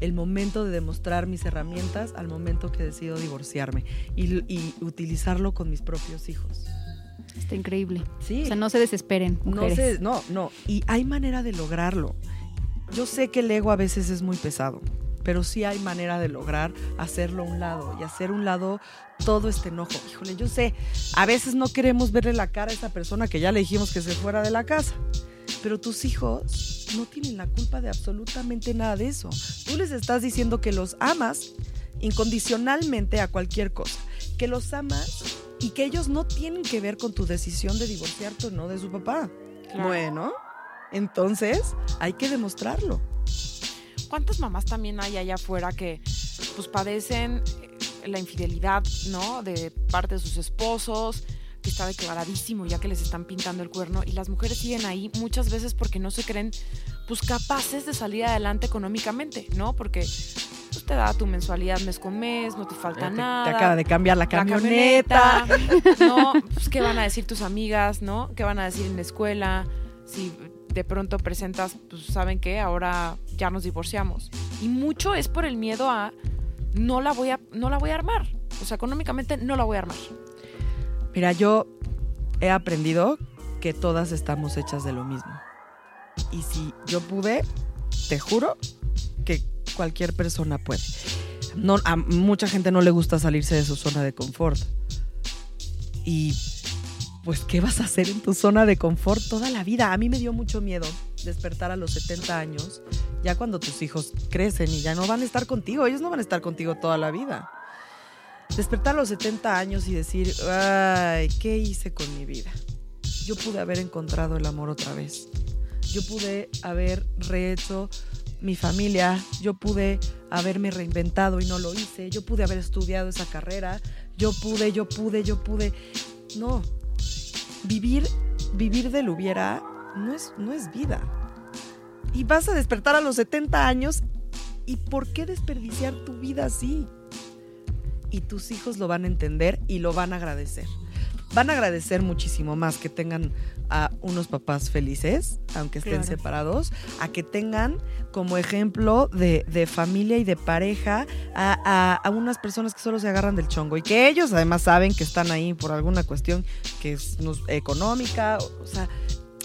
el momento de demostrar mis herramientas al momento que decido divorciarme y, y utilizarlo con mis propios hijos. Está increíble. Sí. O sea, no se desesperen, No mujeres. sé, no, no. Y hay manera de lograrlo. Yo sé que el ego a veces es muy pesado, pero sí hay manera de lograr hacerlo a un lado y hacer un lado todo este enojo. Híjole, yo sé, a veces no queremos verle la cara a esa persona que ya le dijimos que se fuera de la casa. Pero tus hijos no tienen la culpa de absolutamente nada de eso. Tú les estás diciendo que los amas incondicionalmente a cualquier cosa, que los amas y que ellos no tienen que ver con tu decisión de divorciarte o no de su papá. Claro. Bueno, entonces hay que demostrarlo. ¿Cuántas mamás también hay allá afuera que pues padecen eh, la infidelidad, ¿no? De parte de sus esposos, que está declaradísimo ya que les están pintando el cuerno y las mujeres siguen ahí muchas veces porque no se creen pues capaces de salir adelante económicamente, ¿no? Porque te da tu mensualidad mes con mes, no te falta te, te nada. acaba de cambiar la la camioneta. *laughs* Pues, ¿qué van a decir tus amigas, no? ¿Qué van a decir en la escuela? Si de pronto presentas, pues, ¿saben qué? Ahora ya nos divorciamos. Y mucho es por el miedo a no la voy a, no la voy a armar. O sea, económicamente no la voy a armar. Mira, yo he aprendido que todas estamos hechas de lo mismo. Y si yo pude, te juro cualquier persona puede. No, mucha gente no le gusta salirse de su zona de confort. Y pues, ¿qué vas a hacer en tu zona de confort toda la vida? A mí me dio mucho miedo despertar a los 70 años, ya cuando tus hijos crecen y ya no van a estar contigo, ellos no van a estar contigo toda la vida. Despertar a los 70 años y decir, ay, ¿qué hice con mi vida? Yo pude haber encontrado el amor otra vez. Yo pude haber rehecho mi familia, yo pude haberme reinventado y no lo hice, yo pude haber estudiado esa carrera, yo pude, yo pude, yo pude. No, vivir, vivir del hubiera no es, no es vida. Y vas a despertar a los 70 años y ¿por qué desperdiciar tu vida así? Y tus hijos lo van a entender y lo van a agradecer. Van a agradecer muchísimo más que tengan a unos papás felices, aunque estén Claro. separados, a que tengan como ejemplo de, de familia y de pareja a, a- a unas personas que solo se agarran del chongo y que ellos además saben que están ahí por alguna cuestión que es no- económica, o, o sea,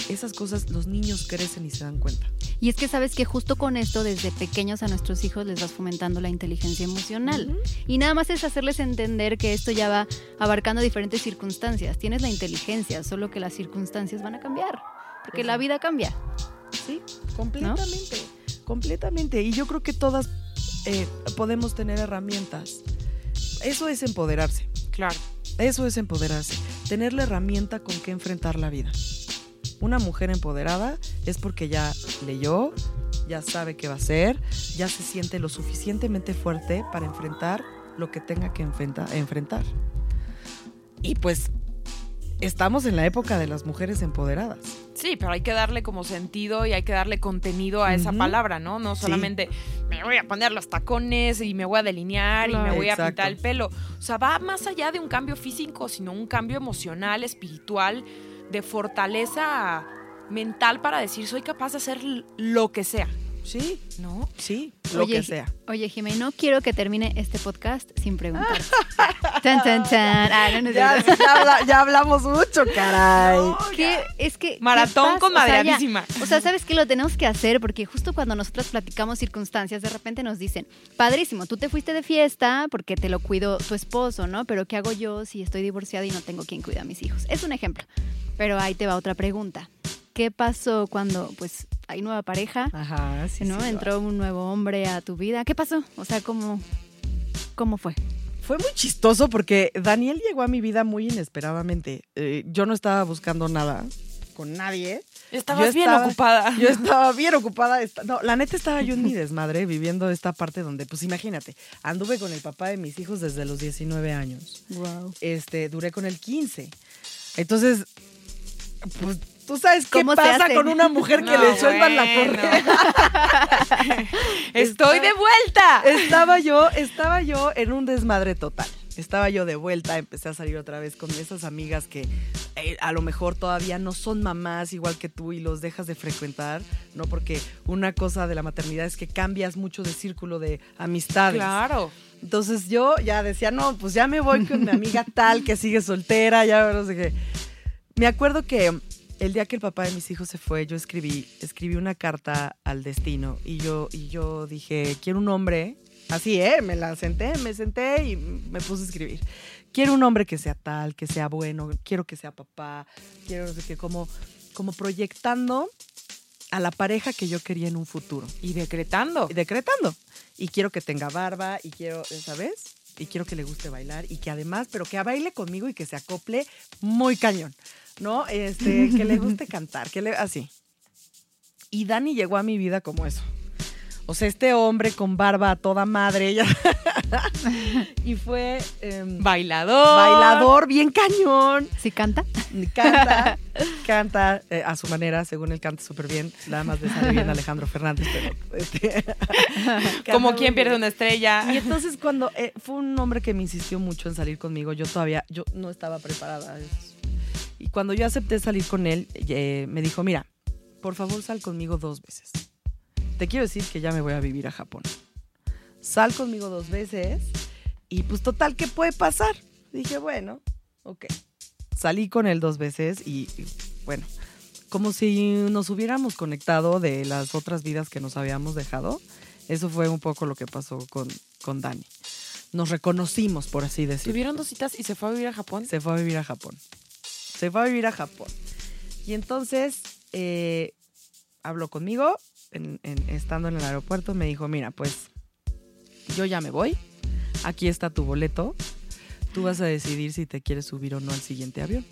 esas cosas los niños crecen y se dan cuenta. Y es que sabes que justo con esto, desde pequeños a nuestros hijos les vas fomentando la inteligencia emocional. Y nada más es hacerles entender que esto ya va abarcando diferentes circunstancias. Tienes la inteligencia, solo que las circunstancias van a cambiar. Porque la vida cambia. Sí, completamente, completamente. Y yo creo que todas eh, podemos tener herramientas. Eso es empoderarse, Claro. eso es empoderarse. Tener la herramienta con que enfrentar la vida. Una mujer empoderada es porque ya leyó, ya sabe qué va a hacer, ya se siente lo suficientemente fuerte para enfrentar lo que tenga que enfrenta- enfrentar. Y pues estamos en la época de las mujeres empoderadas. Sí, pero hay que darle como sentido y hay que darle contenido a esa palabra, ¿no? No Sí. solamente me voy a poner los tacones y me voy a delinear y me voy a pintar el pelo. O sea, va más allá de un cambio físico, sino un cambio emocional, espiritual, de fortaleza mental para decir soy capaz de hacer lo que sea, Sí, ¿no? sí, lo Oye, que sea. Oye, Jimé, no quiero que termine este podcast sin preguntar. *laughs* tan, tan, tan. Ah, no, no es Ya, ya habla- ya hablamos mucho, caray. ¿Qué? Es que. ¿qué Maratón con O sea, madreadísima. O sea, ¿sabes qué? Lo tenemos que hacer porque justo cuando nosotros platicamos circunstancias, de repente nos dicen, padrísimo, tú te fuiste de fiesta porque te lo cuidó tu esposo, ¿no? Pero ¿qué hago yo si estoy divorciada y no tengo quien cuida a mis hijos? Es un ejemplo. Pero ahí te va otra pregunta. ¿Qué pasó cuando, pues, hay nueva pareja, Ajá, sí. ¿no? sí, Entró un nuevo hombre a tu vida. ¿Qué pasó? O sea, ¿cómo, cómo fue? Fue muy chistoso porque Daniel llegó a mi vida muy inesperadamente. Eh, yo no estaba buscando nada con nadie. Estabas Yo bien estaba- ocupada. *laughs* Yo estaba bien ocupada. esta- No, la neta estaba yo en mi desmadre viviendo esta parte donde, pues imagínate, anduve con el papá de mis hijos desde los 19 años. Wow. Este, duré con el 15. Entonces, pues tú sabes qué ¿Cómo se pasa con una mujer que No, le sueltan la correa. *laughs* Estoy de vuelta. Estaba yo, estaba yo en un desmadre total. Estaba yo de vuelta, empecé a salir otra vez con esas amigas que eh, a lo mejor todavía no son mamás igual que tú y los dejas de frecuentar, ¿no? Porque una cosa de la maternidad es que cambias mucho de círculo de amistades. Claro. Entonces yo ya decía, no, pues ya me voy con mi amiga tal que sigue soltera, ya no sé qué. Me acuerdo que el día que el papá de mis hijos se fue, yo escribí, escribí una carta al destino y yo, y yo dije, quiero un hombre, así, ¿eh? Me la senté, me senté y me puse a escribir. Quiero un hombre que sea tal, que sea bueno, quiero que sea papá, quiero no sé qué, como, como proyectando a la pareja que yo quería en un futuro Y decretando. y decretando. Y quiero que tenga barba y quiero, ¿sabes? Y quiero que le guste bailar y que además, pero que baile conmigo y que se acople muy cañón, ¿no? Este, que le guste *laughs* cantar, que le, así. Y Dani llegó a mi vida como eso. O sea, este hombre con barba a toda madre, *laughs* y fue em, Bailador. bailador bien cañón. ¿Sí canta? Canta, *laughs* canta eh, a su manera, según él canta súper bien. Nada más le sale bien Alejandro Fernández, pero. este, Como quien pierde una estrella. Y entonces cuando eh, fue un hombre que me insistió mucho en salir conmigo, yo todavía, yo no estaba preparada. Es- Y cuando yo acepté salir con él, eh, me dijo, mira, por favor sal conmigo dos veces. Te quiero decir que ya me voy a vivir a Japón. Sal conmigo dos veces y pues total, ¿qué puede pasar? Dije, bueno, ok. Salí con él dos veces y, y, bueno, como si nos hubiéramos conectado de las otras vidas que nos habíamos dejado. Eso fue un poco lo que pasó con, con Dani. Nos reconocimos, por así decirlo. Tuvieron dos citas y se fue a vivir a Japón. Se fue a vivir a Japón. Se fue a vivir a Japón. Y entonces eh, habló conmigo, en- en- estando en el aeropuerto, me dijo, mira, pues yo ya me voy, aquí está tu boleto, tú vas a decidir si te quieres subir o no al siguiente avión.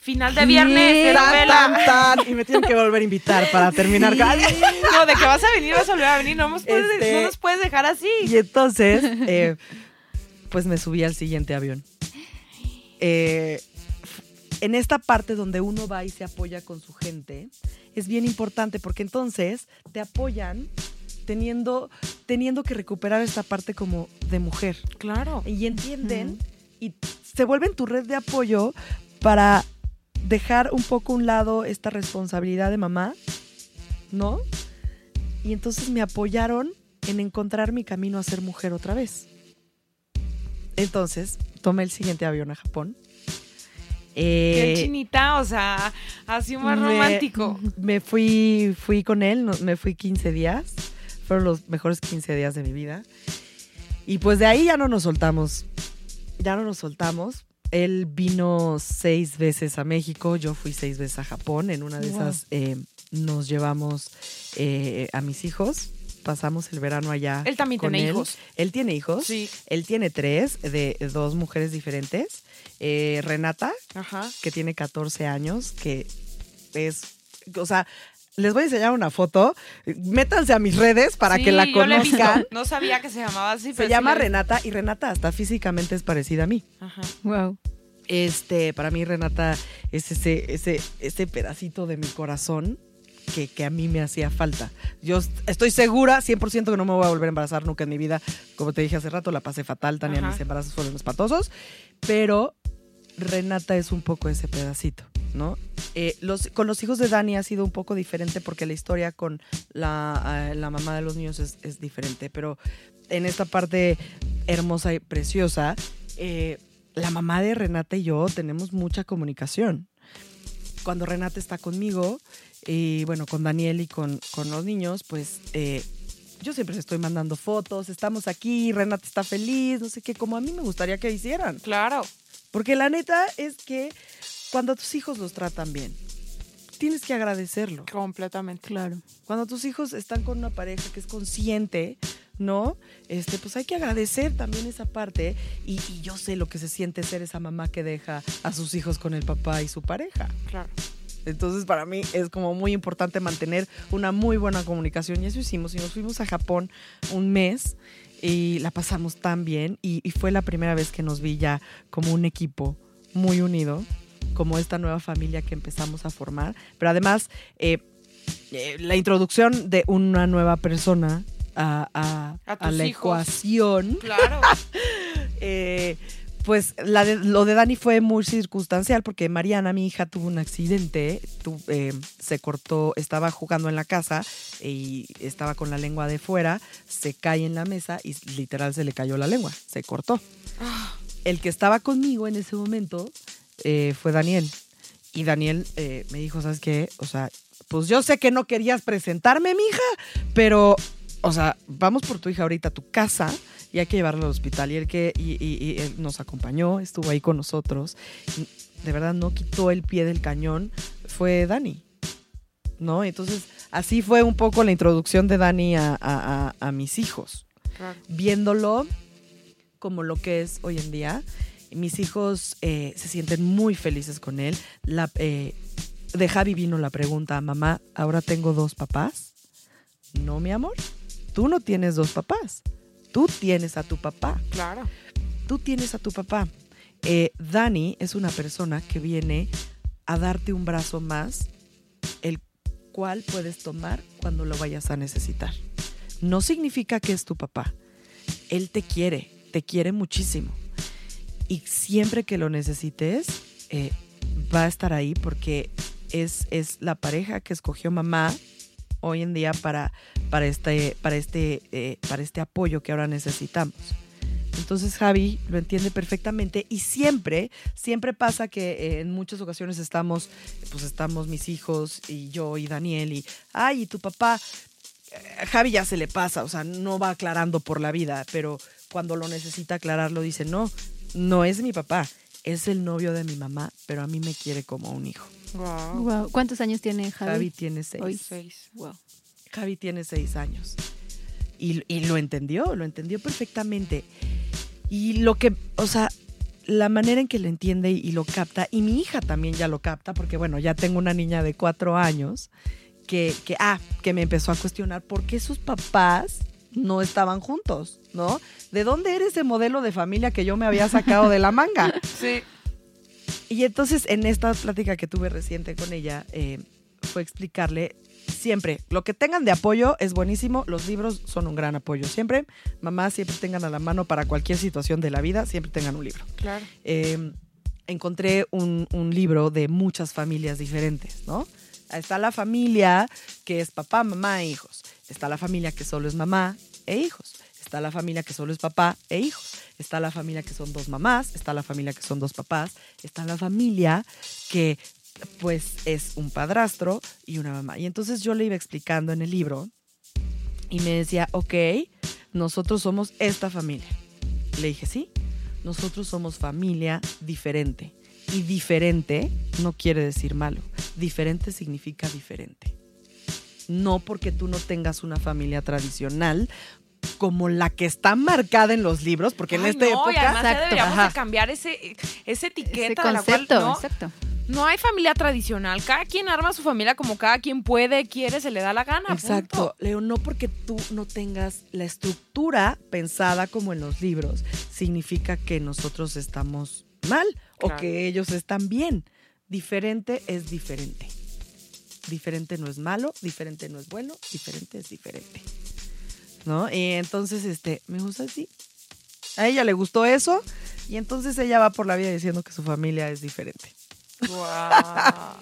Final de viernes de Tan, tan, tan. Y me tienen que volver a invitar para terminar. con- No, de que vas a venir, vas a volver a venir. No nos puedes, Este- no nos puedes dejar así. Y entonces, eh, pues me subí al siguiente avión. Eh, en esta parte donde uno va y se apoya con su gente, es bien importante porque entonces te apoyan teniendo, teniendo que recuperar esta parte como de mujer. Claro. Y entienden y se vuelven tu red de apoyo para dejar un poco a un lado esta responsabilidad de mamá, ¿no? Y entonces me apoyaron en encontrar mi camino a ser mujer otra vez. Entonces, tomé el siguiente avión a Japón. Qué Eh, chinita, o sea, así más me- romántico. Me fui, fui con él, me fui 15 días. Fueron los mejores 15 días de mi vida. Y pues de ahí ya no nos soltamos. Ya no nos soltamos. Él vino seis veces a México, yo fui seis veces a Japón. En una de Wow. esas eh, nos llevamos eh, a mis hijos. Pasamos el verano allá. Él también con tiene él. hijos. Él tiene hijos. Sí. Él tiene tres de dos mujeres diferentes. Eh, Renata, Ajá. que tiene 14 años, que es, o sea, les voy a enseñar una foto. Métanse a mis redes para Sí, que la conozcan. *laughs* No sabía que se llamaba así. Se sí llama la. Renata y Renata hasta físicamente es parecida a mí. Ajá. Wow. Este, para mí Renata es ese, ese, ese pedacito de mi corazón que, que a mí me hacía falta. Yo est- estoy segura 100% que no me voy a volver a embarazar nunca en mi vida. Como te dije hace rato, la pasé fatal, Tania, Ajá. mis embarazos fueron espantosos. Pero Renata es un poco ese pedacito, ¿no? Eh, los, con los hijos de Dani ha sido un poco diferente porque la historia con la, eh, la mamá de los niños es, es diferente, pero en esta parte hermosa y preciosa, eh, la mamá de Renata y yo tenemos mucha comunicación. Cuando Renata está conmigo, y bueno, con Daniel y con, con los niños, pues eh, yo siempre les estoy mandando fotos, estamos aquí, Renata está feliz, no sé qué, como a mí me gustaría que hicieran. Claro. Porque la neta es que cuando tus hijos los tratan bien, tienes que agradecerlo. Completamente. Claro. Cuando tus hijos están con una pareja que es consciente, ¿no? Este, pues hay que agradecer también esa parte. Y, y yo sé lo que se siente ser esa mamá que deja a sus hijos con el papá y su pareja. Claro. Entonces, para mí es como muy importante mantener una muy buena comunicación. Y eso hicimos. Y nos fuimos a Japón un mes y la pasamos tan bien. Y, y fue la primera vez que nos vi ya como un equipo muy unido, como esta nueva familia que empezamos a formar. Pero además, eh, eh, la introducción de una nueva persona a, a- A a tus la hijos. ecuación Claro. *laughs* eh, pues la de- lo de Dani fue muy circunstancial porque Mariana, mi hija, tuvo un accidente, tu- eh, se cortó, estaba jugando en la casa y estaba con la lengua de fuera, se cae en la mesa y literal se le cayó la lengua, se cortó. Ah, El que estaba conmigo en ese momento eh, fue Daniel. Y Daniel eh, me dijo, ¿sabes qué? O sea, pues yo sé que no querías presentarme, mi hija, pero, o sea, vamos por tu hija ahorita a tu casa y hay que llevarla al hospital. Y él, que, y, y- y él nos acompañó, estuvo ahí con nosotros. De verdad, no quitó el pie del cañón. Fue Dani. ¿No? Entonces, así fue un poco la introducción de Dani a, a- a- a mis hijos claro. viéndolo como lo que es hoy en día. Mis hijos eh, se sienten muy felices con él. La, eh, de Javi vino la pregunta, mamá, ¿ahora tengo dos papás? No, mi amor, tú no tienes dos papás. Tú tienes a tu papá. Claro. Tú tienes a tu papá. Eh, Dani es una persona que viene a darte un brazo más, el cual puedes tomar cuando lo vayas a necesitar. No significa que es tu papá. Él te quiere, te quiere muchísimo. Y siempre que lo necesites, eh, va a estar ahí porque es, es la pareja que escogió mamá hoy en día para, para, este, para, este, eh, para este apoyo que ahora necesitamos. Entonces Javi lo entiende perfectamente y siempre, siempre pasa que en muchas ocasiones estamos, pues estamos mis hijos y yo y Daniel y, ay, y tu papá, Eh, Javi ya se le pasa, o sea, no va aclarando por la vida, pero cuando lo necesita aclararlo dice, no, no es mi papá, es el novio de mi mamá, pero a mí me quiere como un hijo. Wow. Wow. ¿Cuántos años tiene Javi? Javi tiene seis. Hoy. Seis. Wow. Javi tiene seis años. Y, y lo entendió, lo entendió perfectamente. Y lo que, o sea, la manera en que lo entiende y lo capta, y mi hija también ya lo capta, porque bueno, ya tengo una niña de cuatro años que, que, ah, que me empezó a cuestionar por qué sus papás no estaban juntos, ¿no? ¿De dónde era ese modelo de familia que yo me había sacado de la manga? Sí. Y entonces en esta plática que tuve reciente con ella, eh, fue explicarle siempre, lo que tengan de apoyo es buenísimo, los libros son un gran apoyo. Siempre, mamá, siempre tengan a la mano para cualquier situación de la vida, siempre tengan un libro. Claro. Eh, encontré un, un libro de muchas familias diferentes, ¿no? Está la familia que es papá, mamá e hijos. Está la familia que solo es mamá e hijos. Está la familia que solo es papá e hijos. Está la familia que son dos mamás. Está la familia que son dos papás. Está la familia que pues es un padrastro y una mamá. Y entonces yo le iba explicando en el libro y me decía, ok, nosotros somos esta familia. Le dije, sí, nosotros somos familia diferente. Y diferente no quiere decir malo. Diferente significa diferente. No porque tú no tengas una familia tradicional como la que está marcada en los libros, porque en esta no, y época... además ya Exacto. deberíamos Ajá. de cambiar ese, esa etiqueta Ese de la cual, concepto, ¿no? exacto. No hay familia tradicional. Cada quien arma su familia como cada quien puede, quiere, se le da la gana. Exacto, punto. Leo, no porque tú no tengas la estructura pensada como en los libros, significa que nosotros estamos mal o que ellos están bien. Diferente es diferente. Diferente no es malo, diferente no es bueno, diferente es diferente. ¿No? Y entonces, este, me gusta así. A ella le gustó eso y entonces ella va por la vida diciendo que su familia es diferente. Guau.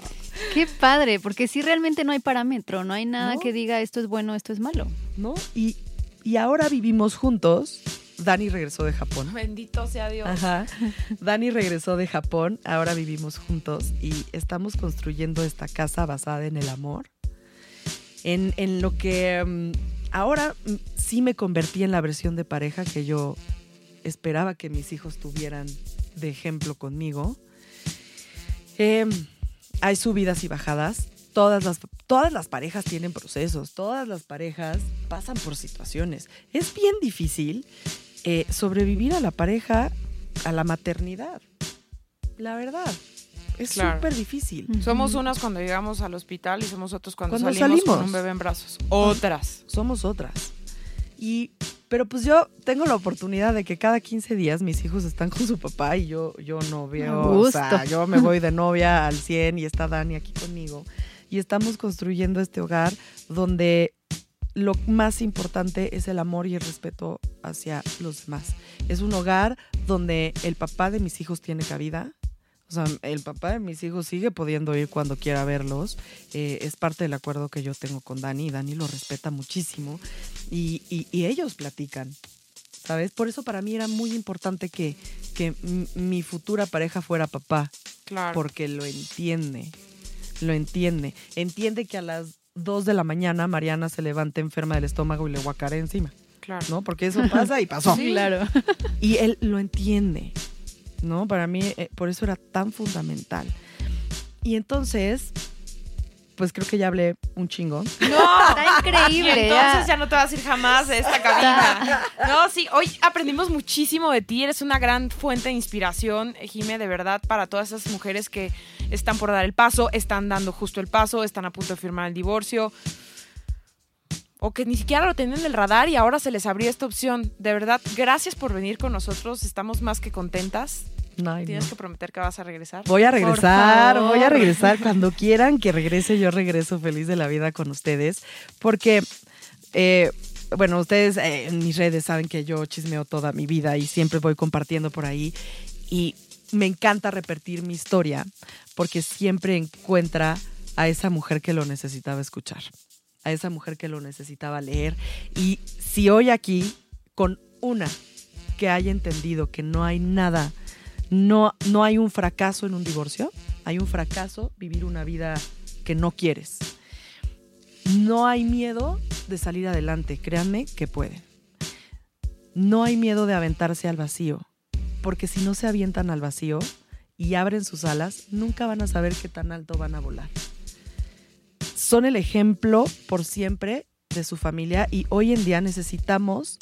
Qué padre, porque sí realmente no hay parámetro, no hay nada No. que diga esto es bueno, esto es malo. ¿No? Y, y ahora vivimos juntos. Dani regresó de Japón. Bendito sea Dios. Ajá. Dani regresó de Japón, ahora vivimos juntos y estamos construyendo esta casa basada en el amor. En, en lo que mm, ahora mm, sí me convertí en la versión de pareja que yo esperaba que mis hijos tuvieran de ejemplo conmigo. Em, hay subidas y bajadas. Todas las, todas las parejas tienen procesos, todas las parejas pasan por situaciones. Es bien difícil eh, sobrevivir a la pareja, a la maternidad. La verdad, es Claro. súper difícil. Somos unas cuando llegamos al hospital y somos otros cuando, Cuando salimos, con salimos. un bebé en brazos. Otras. Somos otras. Y, pero pues yo tengo la oportunidad de que cada 15 días mis hijos están con su papá y yo, yo no veo, A o sea, yo me voy de novia al 100 y está Dani aquí conmigo. Y estamos construyendo este hogar donde lo más importante es el amor y el respeto hacia los demás. Es un hogar donde el papá de mis hijos tiene cabida. O sea, el papá de mis hijos sigue pudiendo ir cuando quiera verlos. Eh, es parte del acuerdo que yo tengo con Dani. Dani lo respeta muchísimo. Y, y- y ellos platican. ¿Sabes? Por eso para mí era muy importante que, que mi futura pareja fuera papá Claro. porque lo entiende, lo entiende. Entiende que a las 2 de la mañana Mariana se levanta enferma del estómago y le guacaré encima, claro. ¿no? Porque eso pasa y pasó. *laughs* Sí. Claro. Y él lo entiende, ¿no? Para mí, eh, por eso era tan fundamental. Y entonces, pues creo que ya hablé un chingo. *laughs* No. Está Y increíble. entonces ya. ya no te vas a ir jamás de esta cabina. No, sí, hoy aprendimos muchísimo de ti. Eres una gran fuente de inspiración, Jime, de verdad, para todas esas mujeres que están por dar el paso, están dando justo el paso, están a punto de firmar el divorcio. O que ni siquiera lo tenían en el radar y ahora se les abrió esta opción. De verdad, gracias por venir con nosotros. Estamos más que contentas. Ay, Tienes no. que prometer que vas a regresar. Voy a regresar, voy a regresar. *laughs* Cuando quieran que regrese, yo regreso feliz de la vida con ustedes. Porque, eh, bueno, ustedes eh, en mis redes saben que yo chismeo toda mi vida y siempre voy compartiendo por ahí. Y me encanta repetir mi historia porque siempre encuentra a esa mujer que lo necesitaba escuchar, a esa mujer que lo necesitaba leer. Y si hoy aquí, con una que haya entendido que no hay nada no, no hay un fracaso en un divorcio, hay un fracaso vivir una vida que no quieres. No hay miedo de salir adelante, créanme que pueden. No hay miedo de aventarse al vacío, porque si no se avientan al vacío y abren sus alas, nunca van a saber qué tan alto van a volar. Son el ejemplo por siempre de su familia y hoy en día necesitamos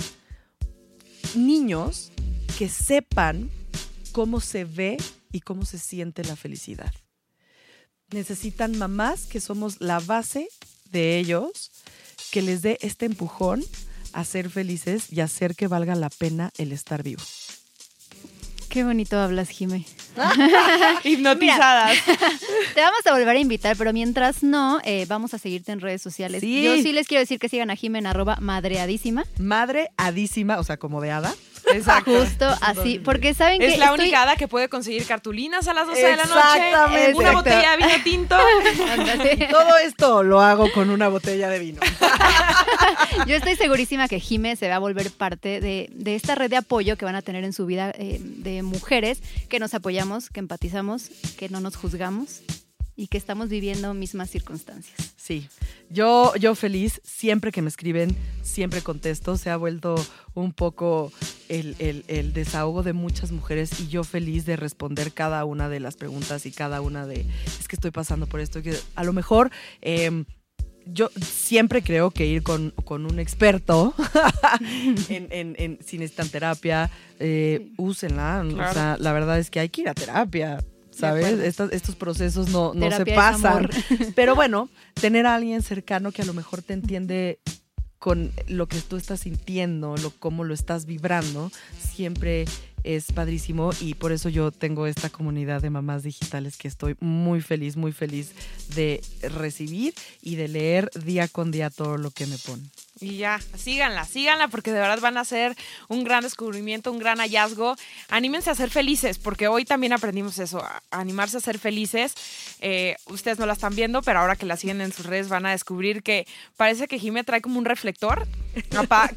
niños que sepan cómo se ve y cómo se siente la felicidad. Necesitan mamás que somos la base de ellos, que les dé este empujón a ser felices y hacer que valga la pena el estar vivo. Qué bonito hablas, Jime. *laughs* Hipnotizadas. Te vamos a volver a invitar, pero mientras no, eh, vamos a seguirte en redes sociales. Sí. Yo sí les quiero decir que sigan a Jime en arroba madreadísima. Madre adísima, o sea, como de hada. Exacto. Justo así, porque saben que Es la estoy- única hada que puede conseguir cartulinas a las 12 de la noche. Exactamente. Una botella de vino tinto. *laughs* Todo esto lo hago con una botella de vino. *laughs* Yo estoy segurísima que Jime se va a volver parte de, de esta red de apoyo que van a tener en su vida eh, de mujeres que nos apoyamos, que empatizamos, que no nos juzgamos y que estamos viviendo mismas circunstancias. Sí, yo, yo feliz, siempre que me escriben, siempre contesto. Se ha vuelto un poco el, el- el desahogo de muchas mujeres y yo feliz de responder cada una de las preguntas y cada una de, es que estoy pasando por esto. que a lo mejor... em, yo siempre creo que ir con, con un experto *laughs* en, en, en- si necesitan terapia, eh, úsenla. O sea, la verdad es que hay que ir a terapia. ¿Sabes? Estas- estos procesos no, no se pasan. *laughs* Pero bueno, tener a alguien cercano que a lo mejor te entiende con lo que tú estás sintiendo, lo, cómo lo estás vibrando, siempre es padrísimo y por eso yo tengo esta comunidad de mamás digitales que estoy muy feliz, muy feliz de recibir y de leer día con día todo lo que me ponen. Y ya, síganla, síganla porque de verdad van a ser un gran descubrimiento, un gran hallazgo. Anímense a ser felices porque hoy también aprendimos eso, a animarse a ser felices. Eh, ustedes no la están viendo, pero ahora que la siguen en sus redes van a descubrir que parece que Jime trae como un reflector.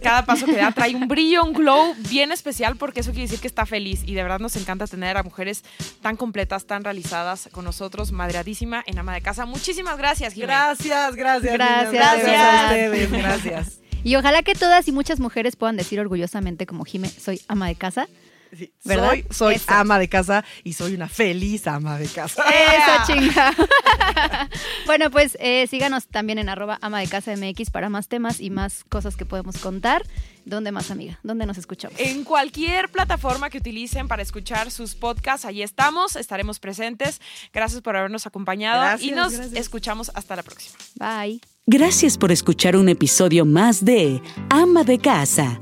Cada paso que da trae un brillo, un glow bien especial porque eso quiere decir que está feliz. Y de verdad nos encanta tener a mujeres tan completas, tan realizadas con nosotros, madreadísima en ama de casa. Muchísimas gracias, Jime. Gracias, gracias. Gracias, niñas, gracias. a ustedes, gracias. Y ojalá que todas y muchas mujeres puedan decir orgullosamente como Jime, soy ama de casa. Sí, ¿Verdad? Soy, soy Eso. ama de casa y soy una feliz ama de casa. *laughs* Esa chinga. *laughs* bueno, pues eh, síganos también en arroba ama de casa MX para más temas y más cosas que podemos contar. ¿Dónde más, amiga? ¿Dónde nos escuchamos? En cualquier plataforma que utilicen para escuchar sus podcasts, ahí estamos, estaremos presentes. Gracias por habernos acompañado Gracias, y nos gracias. escuchamos hasta la próxima. Bye. Gracias por escuchar un episodio más de Ama de Casa,